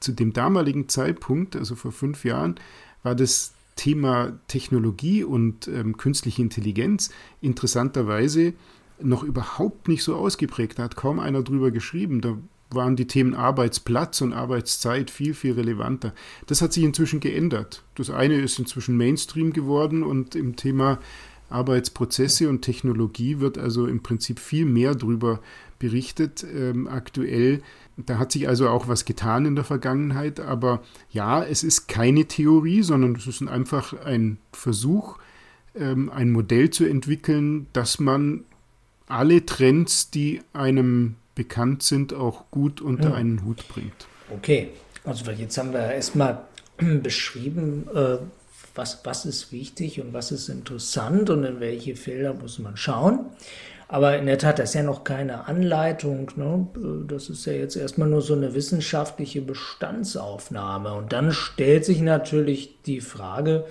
zu dem damaligen Zeitpunkt, also vor fünf Jahren, war das Thema Technologie und ähm, künstliche Intelligenz interessanterweise noch überhaupt nicht so ausgeprägt. Da hat kaum einer drüber geschrieben. Da waren die Themen Arbeitsplatz und Arbeitszeit viel, viel relevanter. Das hat sich inzwischen geändert. Das eine ist inzwischen Mainstream geworden und im Thema Arbeitsprozesse und Technologie wird also im Prinzip viel mehr drüber berichtet ähm, aktuell. Da hat sich also auch was getan in der Vergangenheit, aber ja, es ist keine Theorie, sondern es ist einfach ein Versuch, ähm, ein Modell zu entwickeln, dass man alle Trends, die einem bekannt sind, auch gut unter hm. einen Hut bringt. Okay, also jetzt haben wir erstmal beschrieben, äh, was, was ist wichtig und was ist interessant und in welche Felder muss man schauen. Aber in der Tat, das ist ja noch keine Anleitung. Ne? Das ist ja jetzt erstmal nur so eine wissenschaftliche Bestandsaufnahme. Und dann stellt sich natürlich die Frage,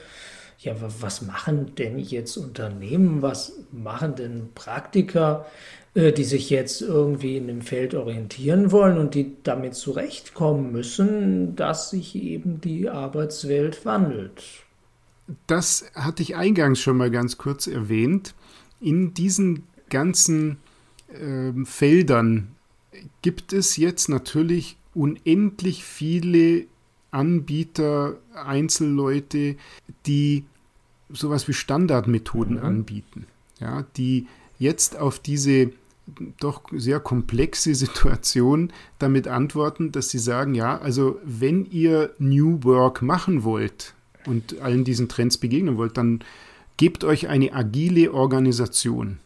ja, was machen denn jetzt Unternehmen? Was machen denn Praktiker, äh, die sich jetzt irgendwie in dem Feld orientieren wollen und die damit zurechtkommen müssen, dass sich eben die Arbeitswelt wandelt? Das hatte ich eingangs schon mal ganz kurz erwähnt. In diesen ganzen äh, Feldern gibt es jetzt natürlich unendlich viele Anbieter, Einzelleute, die sowas wie Standardmethoden mhm. anbieten, ja, die jetzt auf diese doch sehr komplexe Situation damit antworten, dass sie sagen, ja, also wenn ihr New Work machen wollt und allen diesen Trends begegnen wollt, dann gebt euch eine agile Organisation.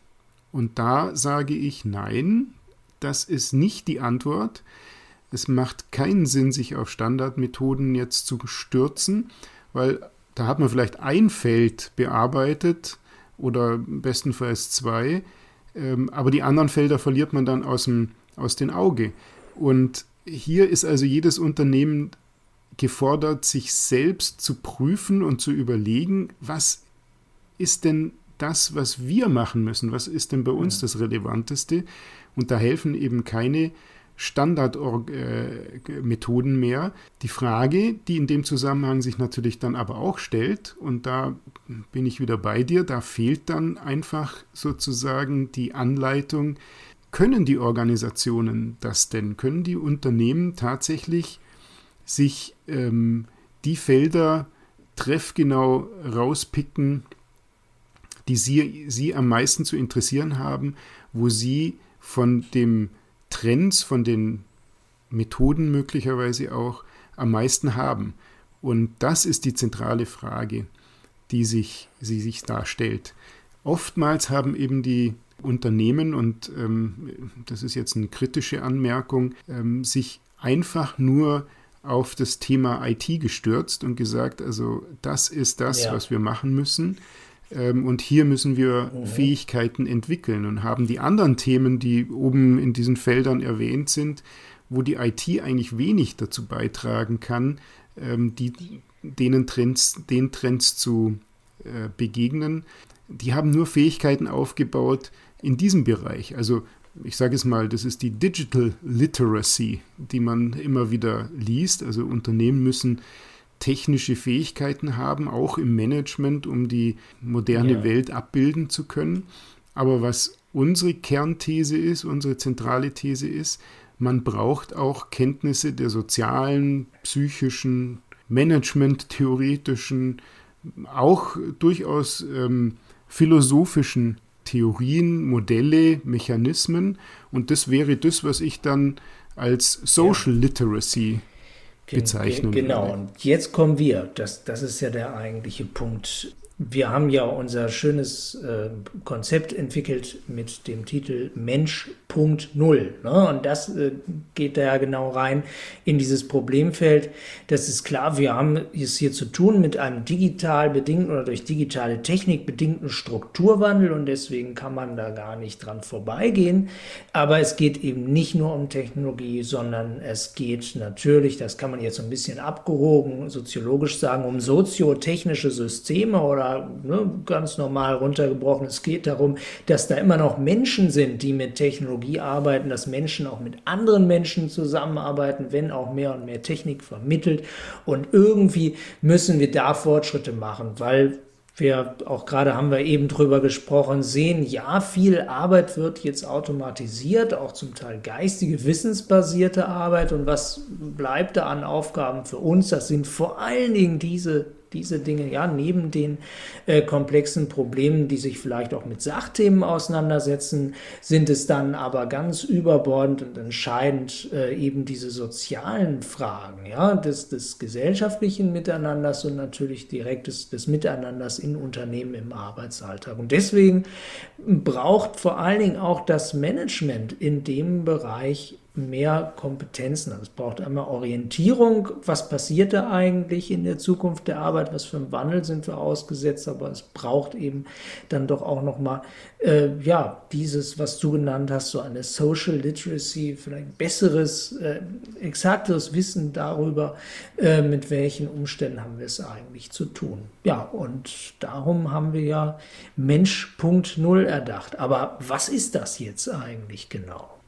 Und da sage ich nein, das ist nicht die Antwort. Es macht keinen Sinn, sich auf Standardmethoden jetzt zu stürzen, weil da hat man vielleicht ein Feld bearbeitet oder bestenfalls zwei, ähm, aber die anderen Felder verliert man dann aus dem aus den Auge. Und hier ist also jedes Unternehmen gefordert, sich selbst zu prüfen und zu überlegen, was ist denn das, was wir machen müssen? Was ist denn bei uns das Relevanteste? Und da helfen eben keine Standardmethoden mehr. Die Frage, die in dem Zusammenhang sich natürlich dann aber auch stellt, und da bin ich wieder bei dir, da fehlt dann einfach sozusagen die Anleitung, können die Organisationen das denn? Können die Unternehmen tatsächlich sich ähm, die Felder treffgenau rauspicken, die sie, sie am meisten zu interessieren haben, wo sie von dem Trends, von den Methoden möglicherweise auch am meisten haben. Und das ist die zentrale Frage, die sich, sie sich darstellt. Oftmals haben eben die Unternehmen, und ähm, das ist jetzt eine kritische Anmerkung, ähm, sich einfach nur auf das Thema IT gestürzt und gesagt, also das ist das, ja. was wir machen müssen. Ähm, und hier müssen wir mhm. Fähigkeiten entwickeln und haben die anderen Themen, die oben in diesen Feldern erwähnt sind, wo die IT eigentlich wenig dazu beitragen kann, ähm, die, denen Trends, den Trends zu äh, begegnen. Die haben nur Fähigkeiten aufgebaut in diesem Bereich. Also ich sage es mal, das ist die Digital Literacy, die man immer wieder liest. Also Unternehmen müssen technische Fähigkeiten haben, auch im Management, um die moderne ja. Welt abbilden zu können. Aber was unsere Kernthese ist, unsere zentrale These ist, man braucht auch Kenntnisse der sozialen, psychischen, Management-theoretischen, auch durchaus ähm, philosophischen Theorien, Modelle, Mechanismen. Und das wäre das, was ich dann als Social Literacy bezeichnen. Genau, und jetzt kommen wir. Das, das ist ja der eigentliche Punkt wir haben ja unser schönes äh, Konzept entwickelt mit dem Titel Mensch.0. Ne? Und das äh, geht da ja genau rein in dieses Problemfeld. Das ist klar, wir haben es hier zu tun mit einem digital bedingten oder durch digitale Technik bedingten Strukturwandel und deswegen kann man da gar nicht dran vorbeigehen. Aber es geht eben nicht nur um Technologie, sondern es geht natürlich, das kann man jetzt so ein bisschen abgehoben soziologisch sagen, um soziotechnische Systeme oder ne, ganz normal runtergebrochen. Es geht darum, dass da immer noch Menschen sind, die mit Technologie arbeiten, dass Menschen auch mit anderen Menschen zusammenarbeiten, wenn auch mehr und mehr Technik vermittelt. Und irgendwie müssen wir da Fortschritte machen, weil wir auch gerade haben wir eben drüber gesprochen, sehen, ja, viel Arbeit wird jetzt automatisiert, auch zum Teil geistige, wissensbasierte Arbeit. Und was bleibt da an Aufgaben für uns? Das sind vor allen Dingen diese diese Dinge, ja, neben den äh, komplexen Problemen, die sich vielleicht auch mit Sachthemen auseinandersetzen, sind es dann aber ganz überbordend und entscheidend äh, eben diese sozialen Fragen, ja, des, des gesellschaftlichen Miteinanders und natürlich direkt des, des Miteinanders in Unternehmen im Arbeitsalltag. Und deswegen braucht vor allen Dingen auch das Management in dem Bereich mehr Kompetenzen. Also es braucht einmal Orientierung, was passiert da eigentlich in der Zukunft der Arbeit, was für einen Wandel sind wir ausgesetzt, aber es braucht eben dann doch auch nochmal, äh, ja, dieses, was du genannt hast, so eine Social Literacy, vielleicht besseres, äh, exakteres Wissen darüber, äh, mit welchen Umständen haben wir es eigentlich zu tun. Ja, und darum haben wir ja Mensch.0 erdacht. Aber was ist das jetzt eigentlich genau?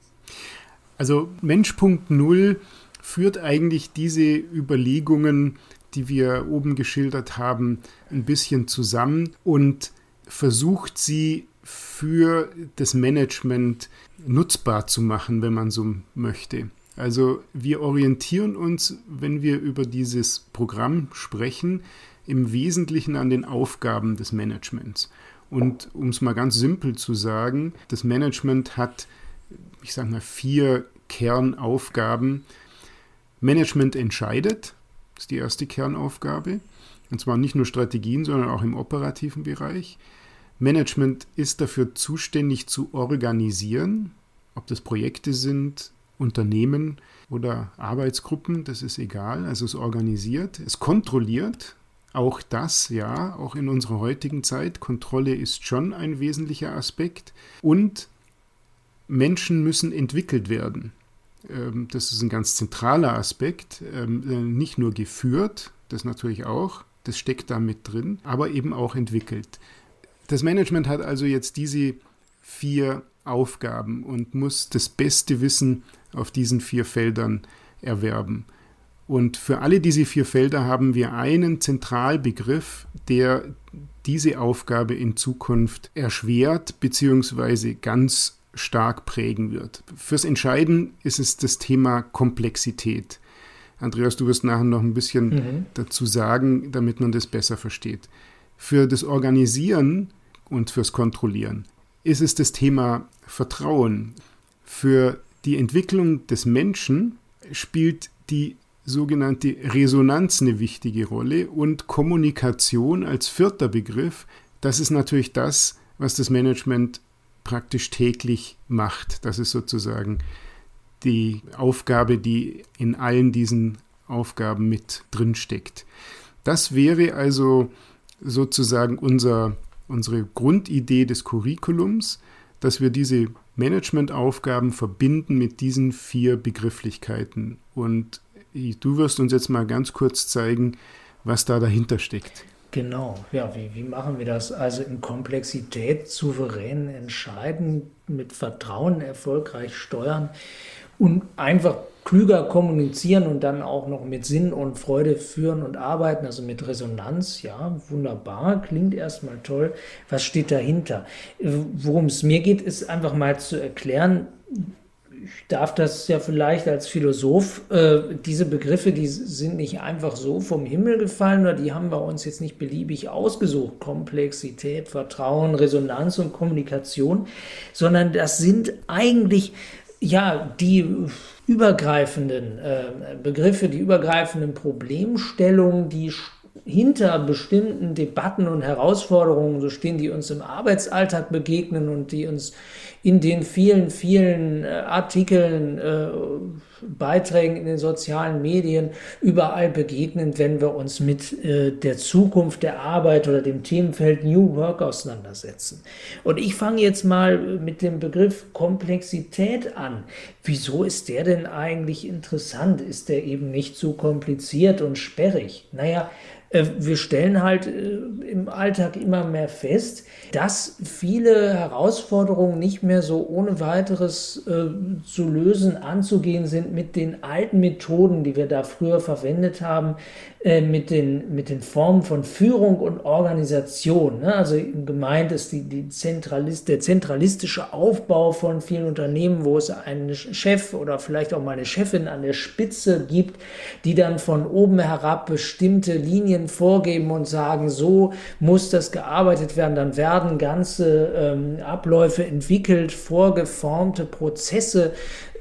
Also Mensch.0 führt eigentlich diese Überlegungen, die wir oben geschildert haben, ein bisschen zusammen und versucht sie für das Management nutzbar zu machen, wenn man so möchte. Also wir orientieren uns, wenn wir über dieses Programm sprechen, im Wesentlichen an den Aufgaben des Managements. Und um es mal ganz simpel zu sagen, das Management hat ich sage mal, vier Kernaufgaben. Management entscheidet, ist die erste Kernaufgabe. Und zwar nicht nur Strategien, sondern auch im operativen Bereich. Management ist dafür zuständig zu organisieren, ob das Projekte sind, Unternehmen oder Arbeitsgruppen, das ist egal. Also es organisiert, es kontrolliert, auch das, ja, auch in unserer heutigen Zeit. Kontrolle ist schon ein wesentlicher Aspekt. Und Menschen müssen entwickelt werden. Ähm, das ist ein ganz zentraler Aspekt. Ähm, äh, nicht nur geführt, das natürlich auch, das steckt da mit drin, aber eben auch entwickelt. Das Management hat also jetzt diese vier Aufgaben und muss das beste Wissen auf diesen vier Feldern erwerben. Und für alle diese vier Felder haben wir einen Zentralbegriff, der diese Aufgabe in Zukunft erschwert bzw. ganz stark prägen wird. Fürs Entscheiden ist es das Thema Komplexität. Andreas, du wirst nachher noch ein bisschen mhm. dazu sagen, damit man das besser versteht. Für das Organisieren und fürs Kontrollieren ist es das Thema Vertrauen. Für die Entwicklung des Menschen spielt die sogenannte Resonanz eine wichtige Rolle und Kommunikation als vierter Begriff, das ist natürlich das, was das Management praktisch täglich macht. Das ist sozusagen die Aufgabe, die in allen diesen Aufgaben mit drin steckt. Das wäre also sozusagen unser, unsere Grundidee des Curriculums, dass wir diese Managementaufgaben verbinden mit diesen vier Begrifflichkeiten. Und du wirst uns jetzt mal ganz kurz zeigen, was da dahinter steckt. Genau, ja, wie, wie machen wir das? Also in Komplexität souverän entscheiden, mit Vertrauen erfolgreich steuern und einfach klüger kommunizieren und dann auch noch mit Sinn und Freude führen und arbeiten, also mit Resonanz, ja, wunderbar, klingt erstmal toll. Was steht dahinter? Worum es mir geht, ist einfach mal zu erklären, ich darf das ja vielleicht als Philosoph, äh, diese Begriffe, die sind nicht einfach so vom Himmel gefallen oder die haben wir uns jetzt nicht beliebig ausgesucht. Komplexität, Vertrauen, Resonanz und Kommunikation, sondern das sind eigentlich ja die übergreifenden äh, Begriffe, die übergreifenden Problemstellungen, die hinter bestimmten Debatten und Herausforderungen, so stehen, die uns im Arbeitsalltag begegnen und die uns in den vielen, vielen äh, Artikeln, äh, Beiträgen in den sozialen Medien überall begegnen, wenn wir uns mit äh, der Zukunft der Arbeit oder dem Themenfeld New Work auseinandersetzen. Und ich fange jetzt mal mit dem Begriff Komplexität an. Wieso ist der denn eigentlich interessant? Ist der eben nicht zu kompliziert und sperrig? Naja, wir stellen halt äh, im Alltag immer mehr fest, dass viele Herausforderungen nicht mehr so ohne weiteres äh, zu lösen, anzugehen sind mit den alten Methoden, die wir da früher verwendet haben, äh, mit, den, mit den Formen von Führung und Organisation. Ne? Also gemeint ist die, die Zentralist, der zentralistische Aufbau von vielen Unternehmen, wo es einen Chef oder vielleicht auch mal eine Chefin an der Spitze gibt, die dann von oben herab bestimmte Linien Richtlinien vorgeben und sagen, so muss das gearbeitet werden. Dann werden ganze ähm, Abläufe entwickelt, vorgeformte Prozesse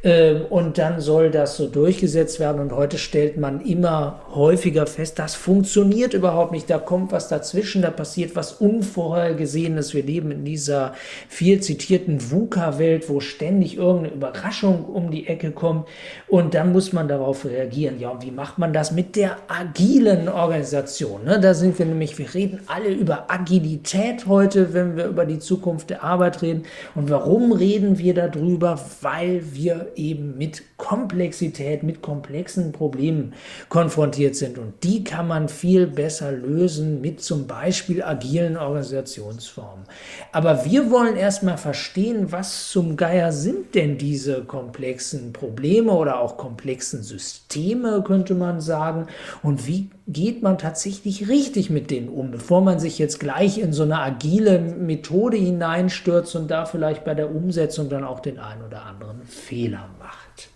und dann soll das so durchgesetzt werden. Und heute stellt man immer häufiger fest, das funktioniert überhaupt nicht. Da kommt was dazwischen, da passiert was Unvorhergesehenes. Wir leben in dieser viel zitierten VUCA-Welt, wo ständig irgendeine Überraschung um die Ecke kommt. Und dann muss man darauf reagieren. Ja, und wie macht man das mit der agilen Organisation? Ne? Da sind wir nämlich, wir reden alle über Agilität heute, wenn wir über die Zukunft der Arbeit reden. Und warum reden wir darüber? Weil wir eben mit Komplexität, mit komplexen Problemen konfrontiert sind. Und die kann man viel besser lösen mit zum Beispiel agilen Organisationsformen. Aber wir wollen erstmal verstehen, was zum Geier sind denn diese komplexen Probleme oder auch komplexen Systeme, könnte man sagen. Und wie geht man tatsächlich richtig mit denen um, bevor man sich jetzt gleich in so eine agile Methode hineinstürzt und da vielleicht bei der Umsetzung dann auch den einen oder anderen Fehler macht.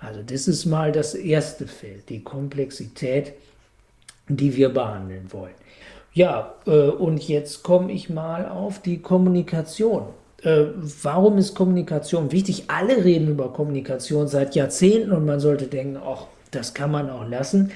Also das ist mal das erste Feld, die Komplexität, die wir behandeln wollen. Ja, äh, und jetzt komme ich mal auf die Kommunikation. Äh, warum ist Kommunikation wichtig? Alle reden über Kommunikation seit Jahrzehnten und man sollte denken, ach, das kann man auch lassen.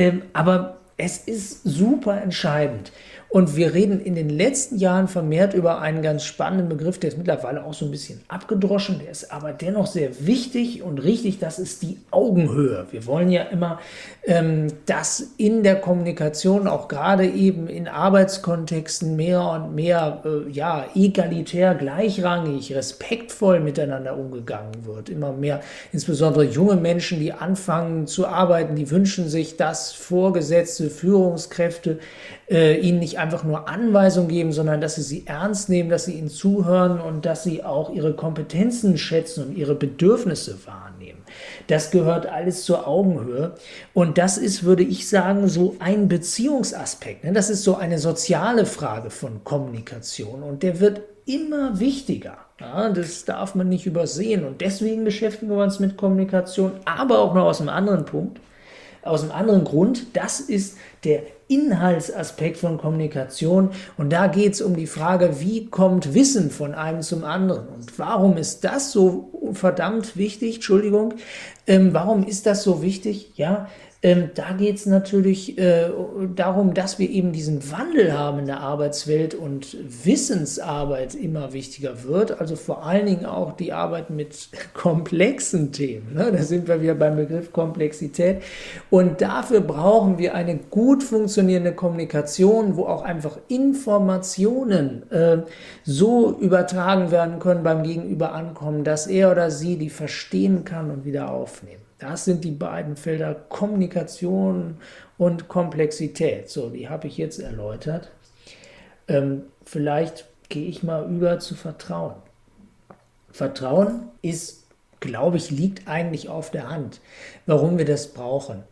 Ähm, aber es ist super entscheidend. Und wir reden in den letzten Jahren vermehrt über einen ganz spannenden Begriff, der ist mittlerweile auch so ein bisschen abgedroschen, der ist aber dennoch sehr wichtig und richtig, das ist die Augenhöhe. Wir wollen ja immer, ähm, dass in der Kommunikation, auch gerade eben in Arbeitskontexten, mehr und mehr äh, ja, egalitär, gleichrangig, respektvoll miteinander umgegangen wird. Immer mehr, insbesondere junge Menschen, die anfangen zu arbeiten, die wünschen sich, dass Vorgesetzte, Führungskräfte äh, ihnen nicht einfach nur Anweisungen geben, sondern dass sie sie ernst nehmen, dass sie ihnen zuhören und dass sie auch ihre Kompetenzen schätzen und ihre Bedürfnisse wahrnehmen. Das gehört alles zur Augenhöhe. Und das ist, würde ich sagen, so ein Beziehungsaspekt. Ne? Das ist so eine soziale Frage von Kommunikation und der wird immer wichtiger. Ja, das darf man nicht übersehen. Und deswegen beschäftigen wir uns mit Kommunikation, aber auch noch aus einem anderen Punkt aus einem anderen Grund. Das ist der Inhaltsaspekt von Kommunikation. Und da geht es um die Frage, wie kommt Wissen von einem zum anderen? Und warum ist das so verdammt wichtig? Entschuldigung. Ähm, warum ist das so wichtig? Ja, ähm, da geht es natürlich äh, darum, dass wir eben diesen Wandel haben in der Arbeitswelt und Wissensarbeit immer wichtiger wird. Also vor allen Dingen auch die Arbeit mit komplexen Themen. Ne? Da sind wir wieder beim Begriff Komplexität. Und dafür brauchen wir eine gut funktionierende Kommunikation, wo auch einfach Informationen äh, so übertragen werden können beim Gegenüber ankommen, dass er oder sie die verstehen kann und wieder aufnehmen. Das sind die beiden Felder Kommunikation und Komplexität. So, die habe ich jetzt erläutert. Ähm, vielleicht gehe ich mal über zu Vertrauen. Vertrauen ist, glaube ich, liegt eigentlich auf der Hand, warum wir das brauchen.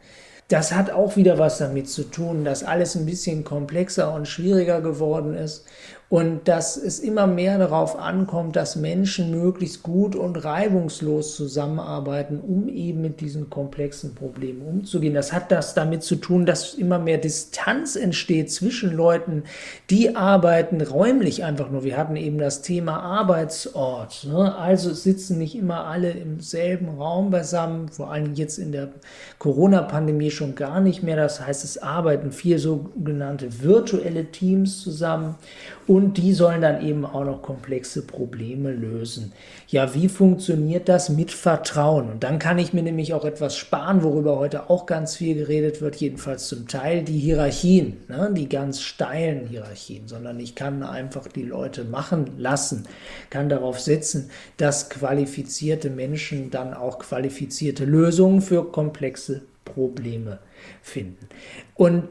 Das hat auch wieder was damit zu tun, dass alles ein bisschen komplexer und schwieriger geworden ist und dass es immer mehr darauf ankommt, dass Menschen möglichst gut und reibungslos zusammenarbeiten, um eben mit diesen komplexen Problemen umzugehen. Das hat das damit zu tun, dass immer mehr Distanz entsteht zwischen Leuten, die arbeiten räumlich einfach nur. Wir hatten eben das Thema Arbeitsort. Ne? Also sitzen nicht immer alle im selben Raum beisammen, vor allem jetzt in der Corona-Pandemie schon gar nicht mehr. Das heißt, es arbeiten vier sogenannte virtuelle Teams zusammen und die sollen dann eben auch noch komplexe Probleme lösen. Ja, wie funktioniert das mit Vertrauen? Und dann kann ich mir nämlich auch etwas sparen, worüber heute auch ganz viel geredet wird, jedenfalls zum Teil die Hierarchien, ne, die ganz steilen Hierarchien, sondern ich kann einfach die Leute machen lassen, kann darauf setzen, dass qualifizierte Menschen dann auch qualifizierte Lösungen für komplexe Probleme finden. Und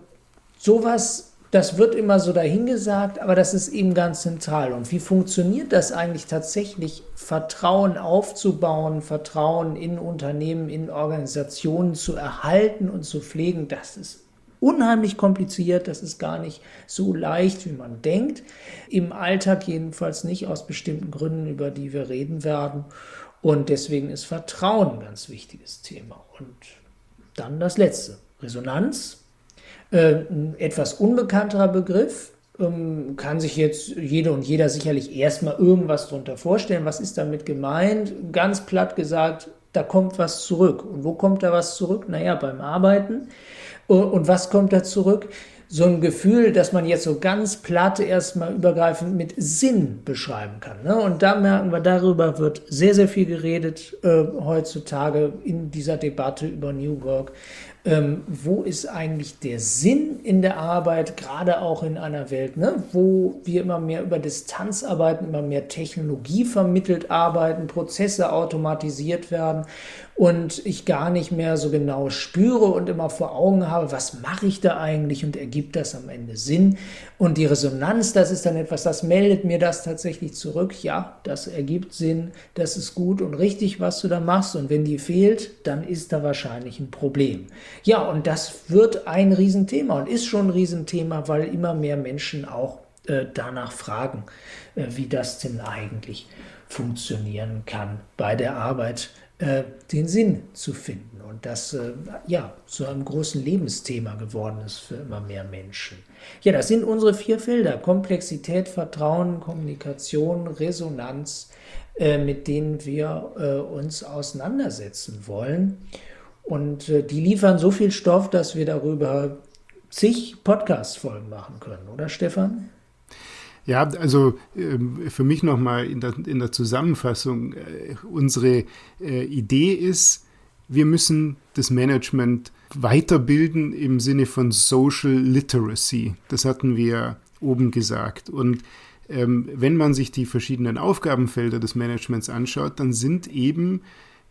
sowas das wird immer so dahingesagt, aber das ist eben ganz zentral. Und wie funktioniert das eigentlich tatsächlich, Vertrauen aufzubauen, Vertrauen in Unternehmen, in Organisationen zu erhalten und zu pflegen? Das ist unheimlich kompliziert, das ist gar nicht so leicht, wie man denkt. Im Alltag jedenfalls nicht aus bestimmten Gründen, über die wir reden werden. Und deswegen ist Vertrauen ein ganz wichtiges Thema. Und dann das Letzte, Resonanz ein etwas unbekannterer Begriff, ähm, kann sich jetzt jede und jeder sicherlich erstmal irgendwas darunter vorstellen. Was ist damit gemeint? Ganz platt gesagt, da kommt was zurück. Und wo kommt da was zurück? Naja, beim Arbeiten. Und was kommt da zurück? so ein Gefühl, dass man jetzt so ganz platt erstmal übergreifend mit Sinn beschreiben kann. Ne? Und da merken wir, darüber wird sehr, sehr viel geredet äh, heutzutage in dieser Debatte über New Work ähm, wo ist eigentlich der Sinn in der Arbeit, gerade auch in einer Welt, ne, wo wir immer mehr über Distanz arbeiten, immer mehr Technologie vermittelt arbeiten, Prozesse automatisiert werden und ich gar nicht mehr so genau spüre und immer vor Augen habe, was mache ich da eigentlich und ergibt das am Ende Sinn. Und die Resonanz, das ist dann etwas, das meldet mir das tatsächlich zurück. Ja, das ergibt Sinn, das ist gut und richtig, was du da machst. Und wenn die fehlt, dann ist da wahrscheinlich ein Problem. Ja, und das wird ein Riesenthema und ist schon ein Riesenthema, weil immer mehr Menschen auch äh, danach fragen, äh, wie das denn eigentlich funktionieren kann bei der Arbeit, äh, den Sinn zu finden. Und das äh, ja zu einem großen Lebensthema geworden ist für immer mehr Menschen. Ja, das sind unsere vier Felder: Komplexität, Vertrauen, Kommunikation, Resonanz, äh, mit denen wir äh, uns auseinandersetzen wollen. Und äh, die liefern so viel Stoff, dass wir darüber zig Podcast-Folgen machen können, oder Stefan? Ja, also ähm, für mich nochmal in der, in der Zusammenfassung, äh, unsere äh, Idee ist, wir müssen das Management weiterbilden im Sinne von Social Literacy. Das hatten wir oben gesagt. Und ähm, wenn man sich die verschiedenen Aufgabenfelder des Managements anschaut, dann sind eben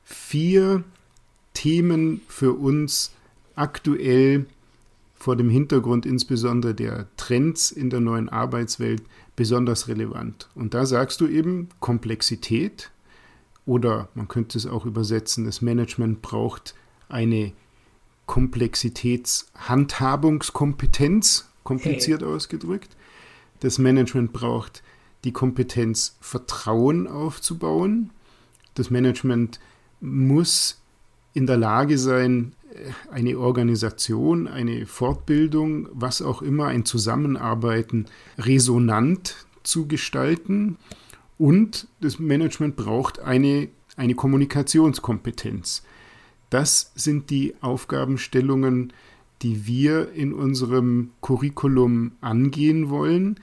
vier Themen für uns aktuell vor dem Hintergrund insbesondere der Trends in der neuen Arbeitswelt besonders relevant. Und da sagst du eben Komplexität oder man könnte es auch übersetzen, das Management braucht eine Komplexitätshandhabungskompetenz, kompliziert hey. ausgedrückt. Das Management braucht die Kompetenz, Vertrauen aufzubauen. Das Management muss in der Lage sein, eine Organisation, eine Fortbildung, was auch immer, ein Zusammenarbeiten resonant zu gestalten. Und das Management braucht eine, eine Kommunikationskompetenz. Das sind die Aufgabenstellungen, die wir in unserem Curriculum angehen wollen.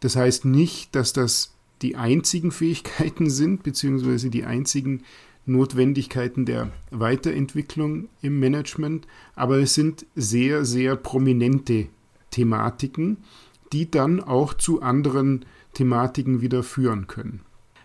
Das heißt nicht, dass das die einzigen Fähigkeiten sind, beziehungsweise die einzigen Notwendigkeiten der Weiterentwicklung im Management, aber es sind sehr, sehr prominente Thematiken, die dann auch zu anderen Thematiken wieder führen können.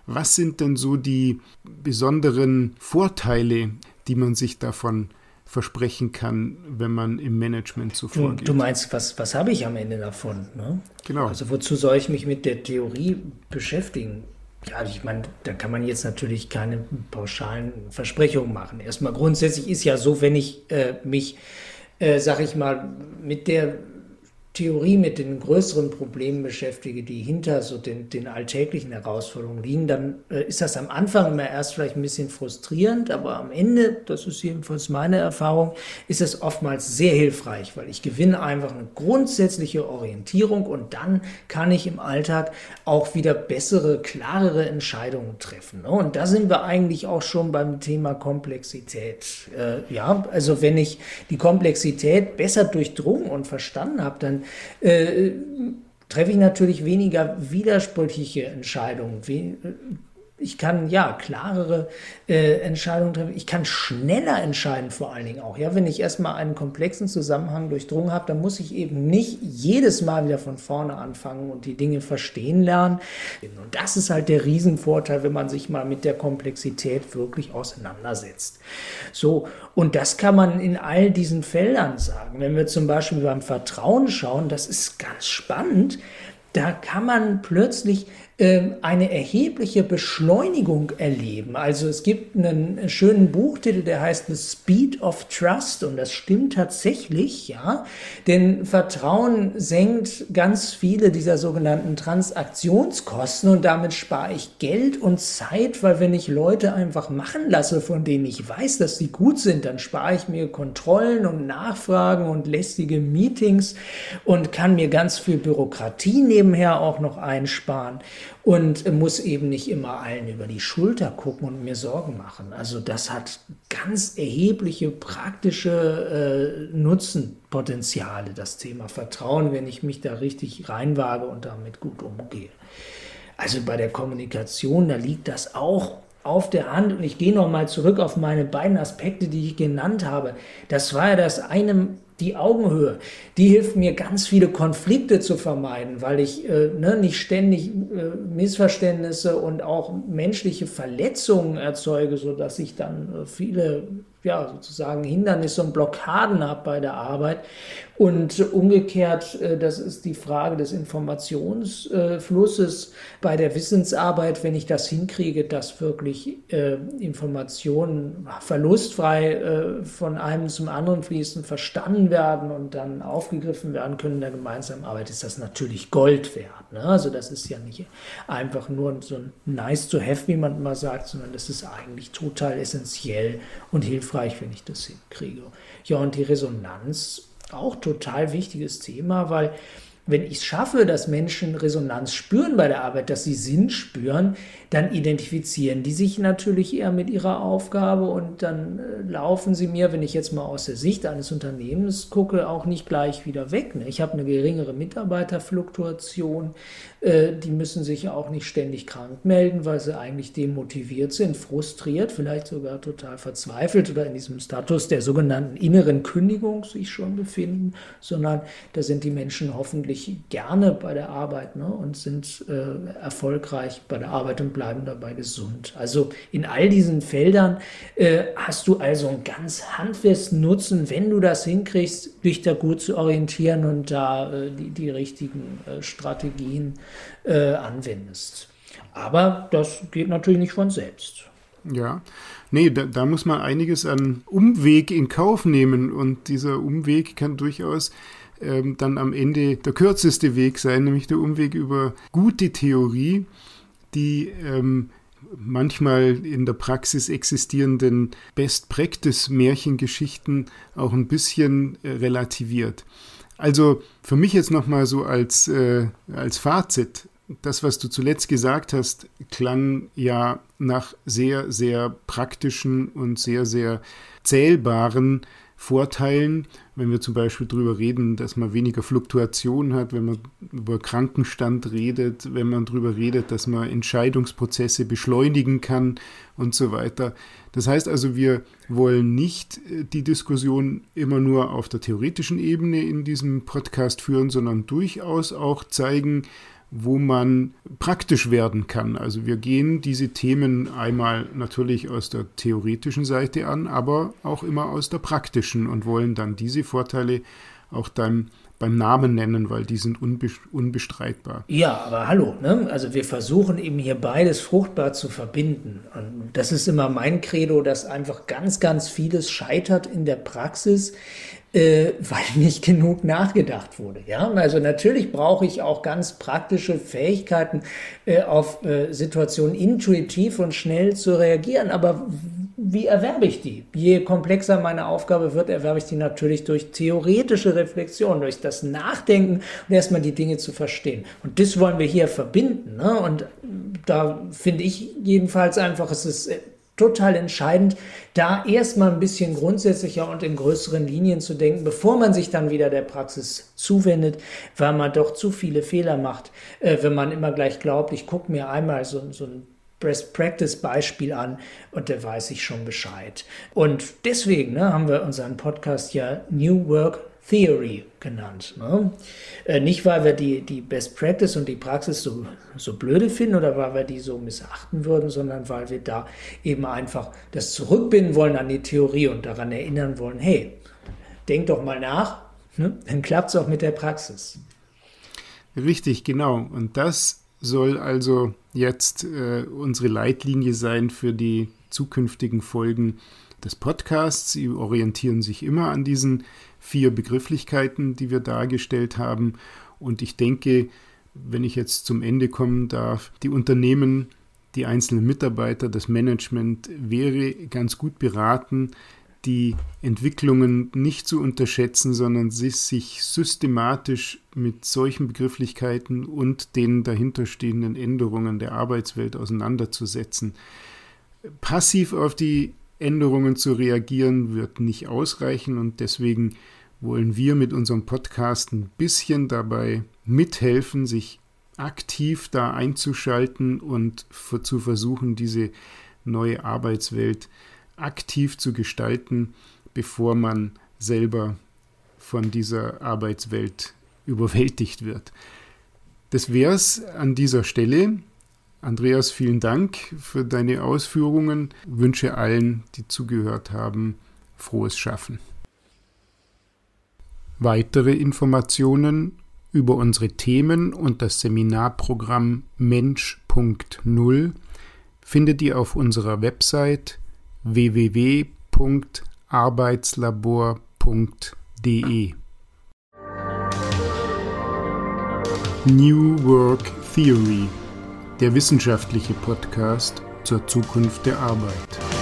Was sind denn so die besonderen Vorteile, die man sich davon versprechen kann, wenn man im Management so vorgeht. Du meinst, was, was habe ich am Ende davon? Ne? Genau. Also wozu soll ich mich mit der Theorie beschäftigen? Ja, ich meine, da kann man jetzt natürlich keine pauschalen Versprechungen machen. Erstmal grundsätzlich ist ja so, wenn ich äh, mich, äh, sag ich mal, mit der Theorie mit den größeren Problemen beschäftige, die hinter so den, den alltäglichen Herausforderungen liegen, dann äh, ist das am Anfang immer erst vielleicht ein bisschen frustrierend, aber am Ende, das ist jedenfalls meine Erfahrung, ist es oftmals sehr hilfreich, weil ich gewinne einfach eine grundsätzliche Orientierung und dann kann ich im Alltag auch wieder bessere, klarere Entscheidungen treffen. Ne? Und da sind wir eigentlich auch schon beim Thema Komplexität. Äh, ja, also wenn ich die Komplexität besser durchdrungen und verstanden habe, dann äh, treffe ich natürlich weniger widersprüchliche Entscheidungen. We ich kann ja klarere äh, Entscheidungen treffen. Ich kann schneller entscheiden, vor allen Dingen auch. Ja, wenn ich erstmal einen komplexen Zusammenhang durchdrungen habe, dann muss ich eben nicht jedes Mal wieder von vorne anfangen und die Dinge verstehen lernen. Und das ist halt der Riesenvorteil, wenn man sich mal mit der Komplexität wirklich auseinandersetzt. So, und das kann man in all diesen Feldern sagen. Wenn wir zum Beispiel beim Vertrauen schauen, das ist ganz spannend da kann man plötzlich eine erhebliche Beschleunigung erleben. Also es gibt einen schönen Buchtitel, der heißt The Speed of Trust und das stimmt tatsächlich, ja, denn Vertrauen senkt ganz viele dieser sogenannten Transaktionskosten und damit spare ich Geld und Zeit, weil wenn ich Leute einfach machen lasse, von denen ich weiß, dass sie gut sind, dann spare ich mir Kontrollen und Nachfragen und lästige Meetings und kann mir ganz viel Bürokratie nebenher auch noch einsparen und muss eben nicht immer allen über die Schulter gucken und mir Sorgen machen. Also das hat ganz erhebliche praktische äh, Nutzenpotenziale, das Thema Vertrauen, wenn ich mich da richtig reinwage und damit gut umgehe. Also bei der Kommunikation, da liegt das auch auf der Hand. Und ich gehe nochmal zurück auf meine beiden Aspekte, die ich genannt habe. Das war ja das eine die Augenhöhe, die hilft mir ganz viele Konflikte zu vermeiden, weil ich äh, ne, nicht ständig äh, Missverständnisse und auch menschliche Verletzungen erzeuge, sodass ich dann äh, viele ja, sozusagen Hindernisse und Blockaden habe bei der Arbeit. Und umgekehrt, äh, das ist die Frage des Informationsflusses bei der Wissensarbeit, wenn ich das hinkriege, dass wirklich äh, Informationen verlustfrei äh, von einem zum anderen fließen, verstanden werden und dann aufgegriffen werden können in der gemeinsamen Arbeit, ist das natürlich Gold wert. Ne? Also das ist ja nicht einfach nur so ein nice to have, wie man immer sagt, sondern das ist eigentlich total essentiell und hilfreich, wenn ich das hinkriege. Ja, und die Resonanz auch total wichtiges Thema, weil wenn ich es schaffe, dass Menschen Resonanz spüren bei der Arbeit, dass sie Sinn spüren, dann identifizieren die sich natürlich eher mit ihrer Aufgabe und dann äh, laufen sie mir, wenn ich jetzt mal aus der Sicht eines Unternehmens gucke, auch nicht gleich wieder weg. Ne? Ich habe eine geringere Mitarbeiterfluktuation, äh, die müssen sich auch nicht ständig krank melden, weil sie eigentlich demotiviert sind, frustriert, vielleicht sogar total verzweifelt oder in diesem Status der sogenannten inneren Kündigung sich schon befinden, sondern da sind die Menschen hoffentlich gerne bei der Arbeit ne? und sind äh, erfolgreich bei der Arbeit und bleiben bleiben dabei gesund. Also in all diesen Feldern äh, hast du also einen ganz handfesten Nutzen, wenn du das hinkriegst, dich da gut zu orientieren und da äh, die, die richtigen äh, Strategien äh, anwendest. Aber das geht natürlich nicht von selbst. Ja, nee, da, da, muss man einiges an Umweg in Kauf nehmen und dieser Umweg kann durchaus ähm, dann am Ende der kürzeste Weg sein, nämlich der Umweg über gute Theorie die ähm, manchmal in der Praxis existierenden Best-Practice-Märchengeschichten auch ein bisschen äh, relativiert. Also für mich jetzt nochmal so als, äh, als Fazit, das, was du zuletzt gesagt hast, klang ja nach sehr, sehr praktischen und sehr, sehr zählbaren Vorteilen, wenn wir zum Beispiel darüber reden, dass man weniger Fluktuation hat, wenn man über Krankenstand redet, wenn man darüber redet, dass man Entscheidungsprozesse beschleunigen kann und so weiter. Das heißt also, wir wollen nicht äh, die Diskussion immer nur auf der theoretischen Ebene in diesem Podcast führen, sondern durchaus auch zeigen, wo man praktisch werden kann. Also wir gehen diese Themen einmal natürlich aus der theoretischen Seite an, aber auch immer aus der praktischen und wollen dann diese Vorteile auch dann beim Namen nennen, weil die sind unbestreitbar. Ja, aber hallo, ne? also wir versuchen eben hier beides fruchtbar zu verbinden. Und das ist immer mein Credo, dass einfach ganz, ganz vieles scheitert in der Praxis, äh, weil nicht genug nachgedacht wurde. Ja, also natürlich brauche ich auch ganz praktische Fähigkeiten, äh, auf äh, Situationen intuitiv und schnell zu reagieren. Aber wie erwerbe ich die? Je komplexer meine Aufgabe wird, erwerbe ich die natürlich durch theoretische Reflexion, durch das Nachdenken und erstmal die Dinge zu verstehen. Und das wollen wir hier verbinden. Ne? Und da finde ich jedenfalls einfach, es ist total entscheidend, da erstmal ein bisschen grundsätzlicher und in größeren Linien zu denken, bevor man sich dann wieder der Praxis zuwendet, weil man doch zu viele Fehler macht, äh, wenn man immer gleich glaubt, ich gucke mir einmal so, so ein Best Practice Beispiel an und da weiß ich schon Bescheid. Und deswegen ne, haben wir unseren Podcast ja New Work Theory genannt. Ne? Äh, nicht, weil wir die, die Best Practice und die Praxis so, so blöde finden oder weil wir die so missachten würden, sondern weil wir da eben einfach das zurückbinden wollen an die Theorie und daran erinnern wollen, hey, denk doch mal nach, ne? dann klappt es auch mit der Praxis. Richtig, genau. Und das soll also jetzt äh, unsere Leitlinie sein für die zukünftigen Folgen des Podcasts. Sie orientieren sich immer an diesen vier Begrifflichkeiten, die wir dargestellt haben. Und ich denke, wenn ich jetzt zum Ende kommen darf, die Unternehmen, die einzelnen Mitarbeiter, das Management wäre ganz gut beraten, die Entwicklungen nicht zu unterschätzen, sondern sich systematisch mit solchen Begrifflichkeiten und den dahinterstehenden Änderungen der Arbeitswelt auseinanderzusetzen. Passiv auf die Änderungen zu reagieren wird nicht ausreichen und deswegen wollen wir mit unserem Podcast ein bisschen dabei mithelfen, sich aktiv da einzuschalten und zu versuchen, diese neue Arbeitswelt aktiv zu gestalten, bevor man selber von dieser Arbeitswelt überwältigt wird. Das wäre es an dieser Stelle. Andreas, vielen Dank für deine Ausführungen. Ich wünsche allen, die zugehört haben, frohes Schaffen. Weitere Informationen über unsere Themen und das Seminarprogramm Mensch.0 findet ihr auf unserer Website www.arbeitslabor.de. New Work Theory der wissenschaftliche Podcast zur Zukunft der Arbeit.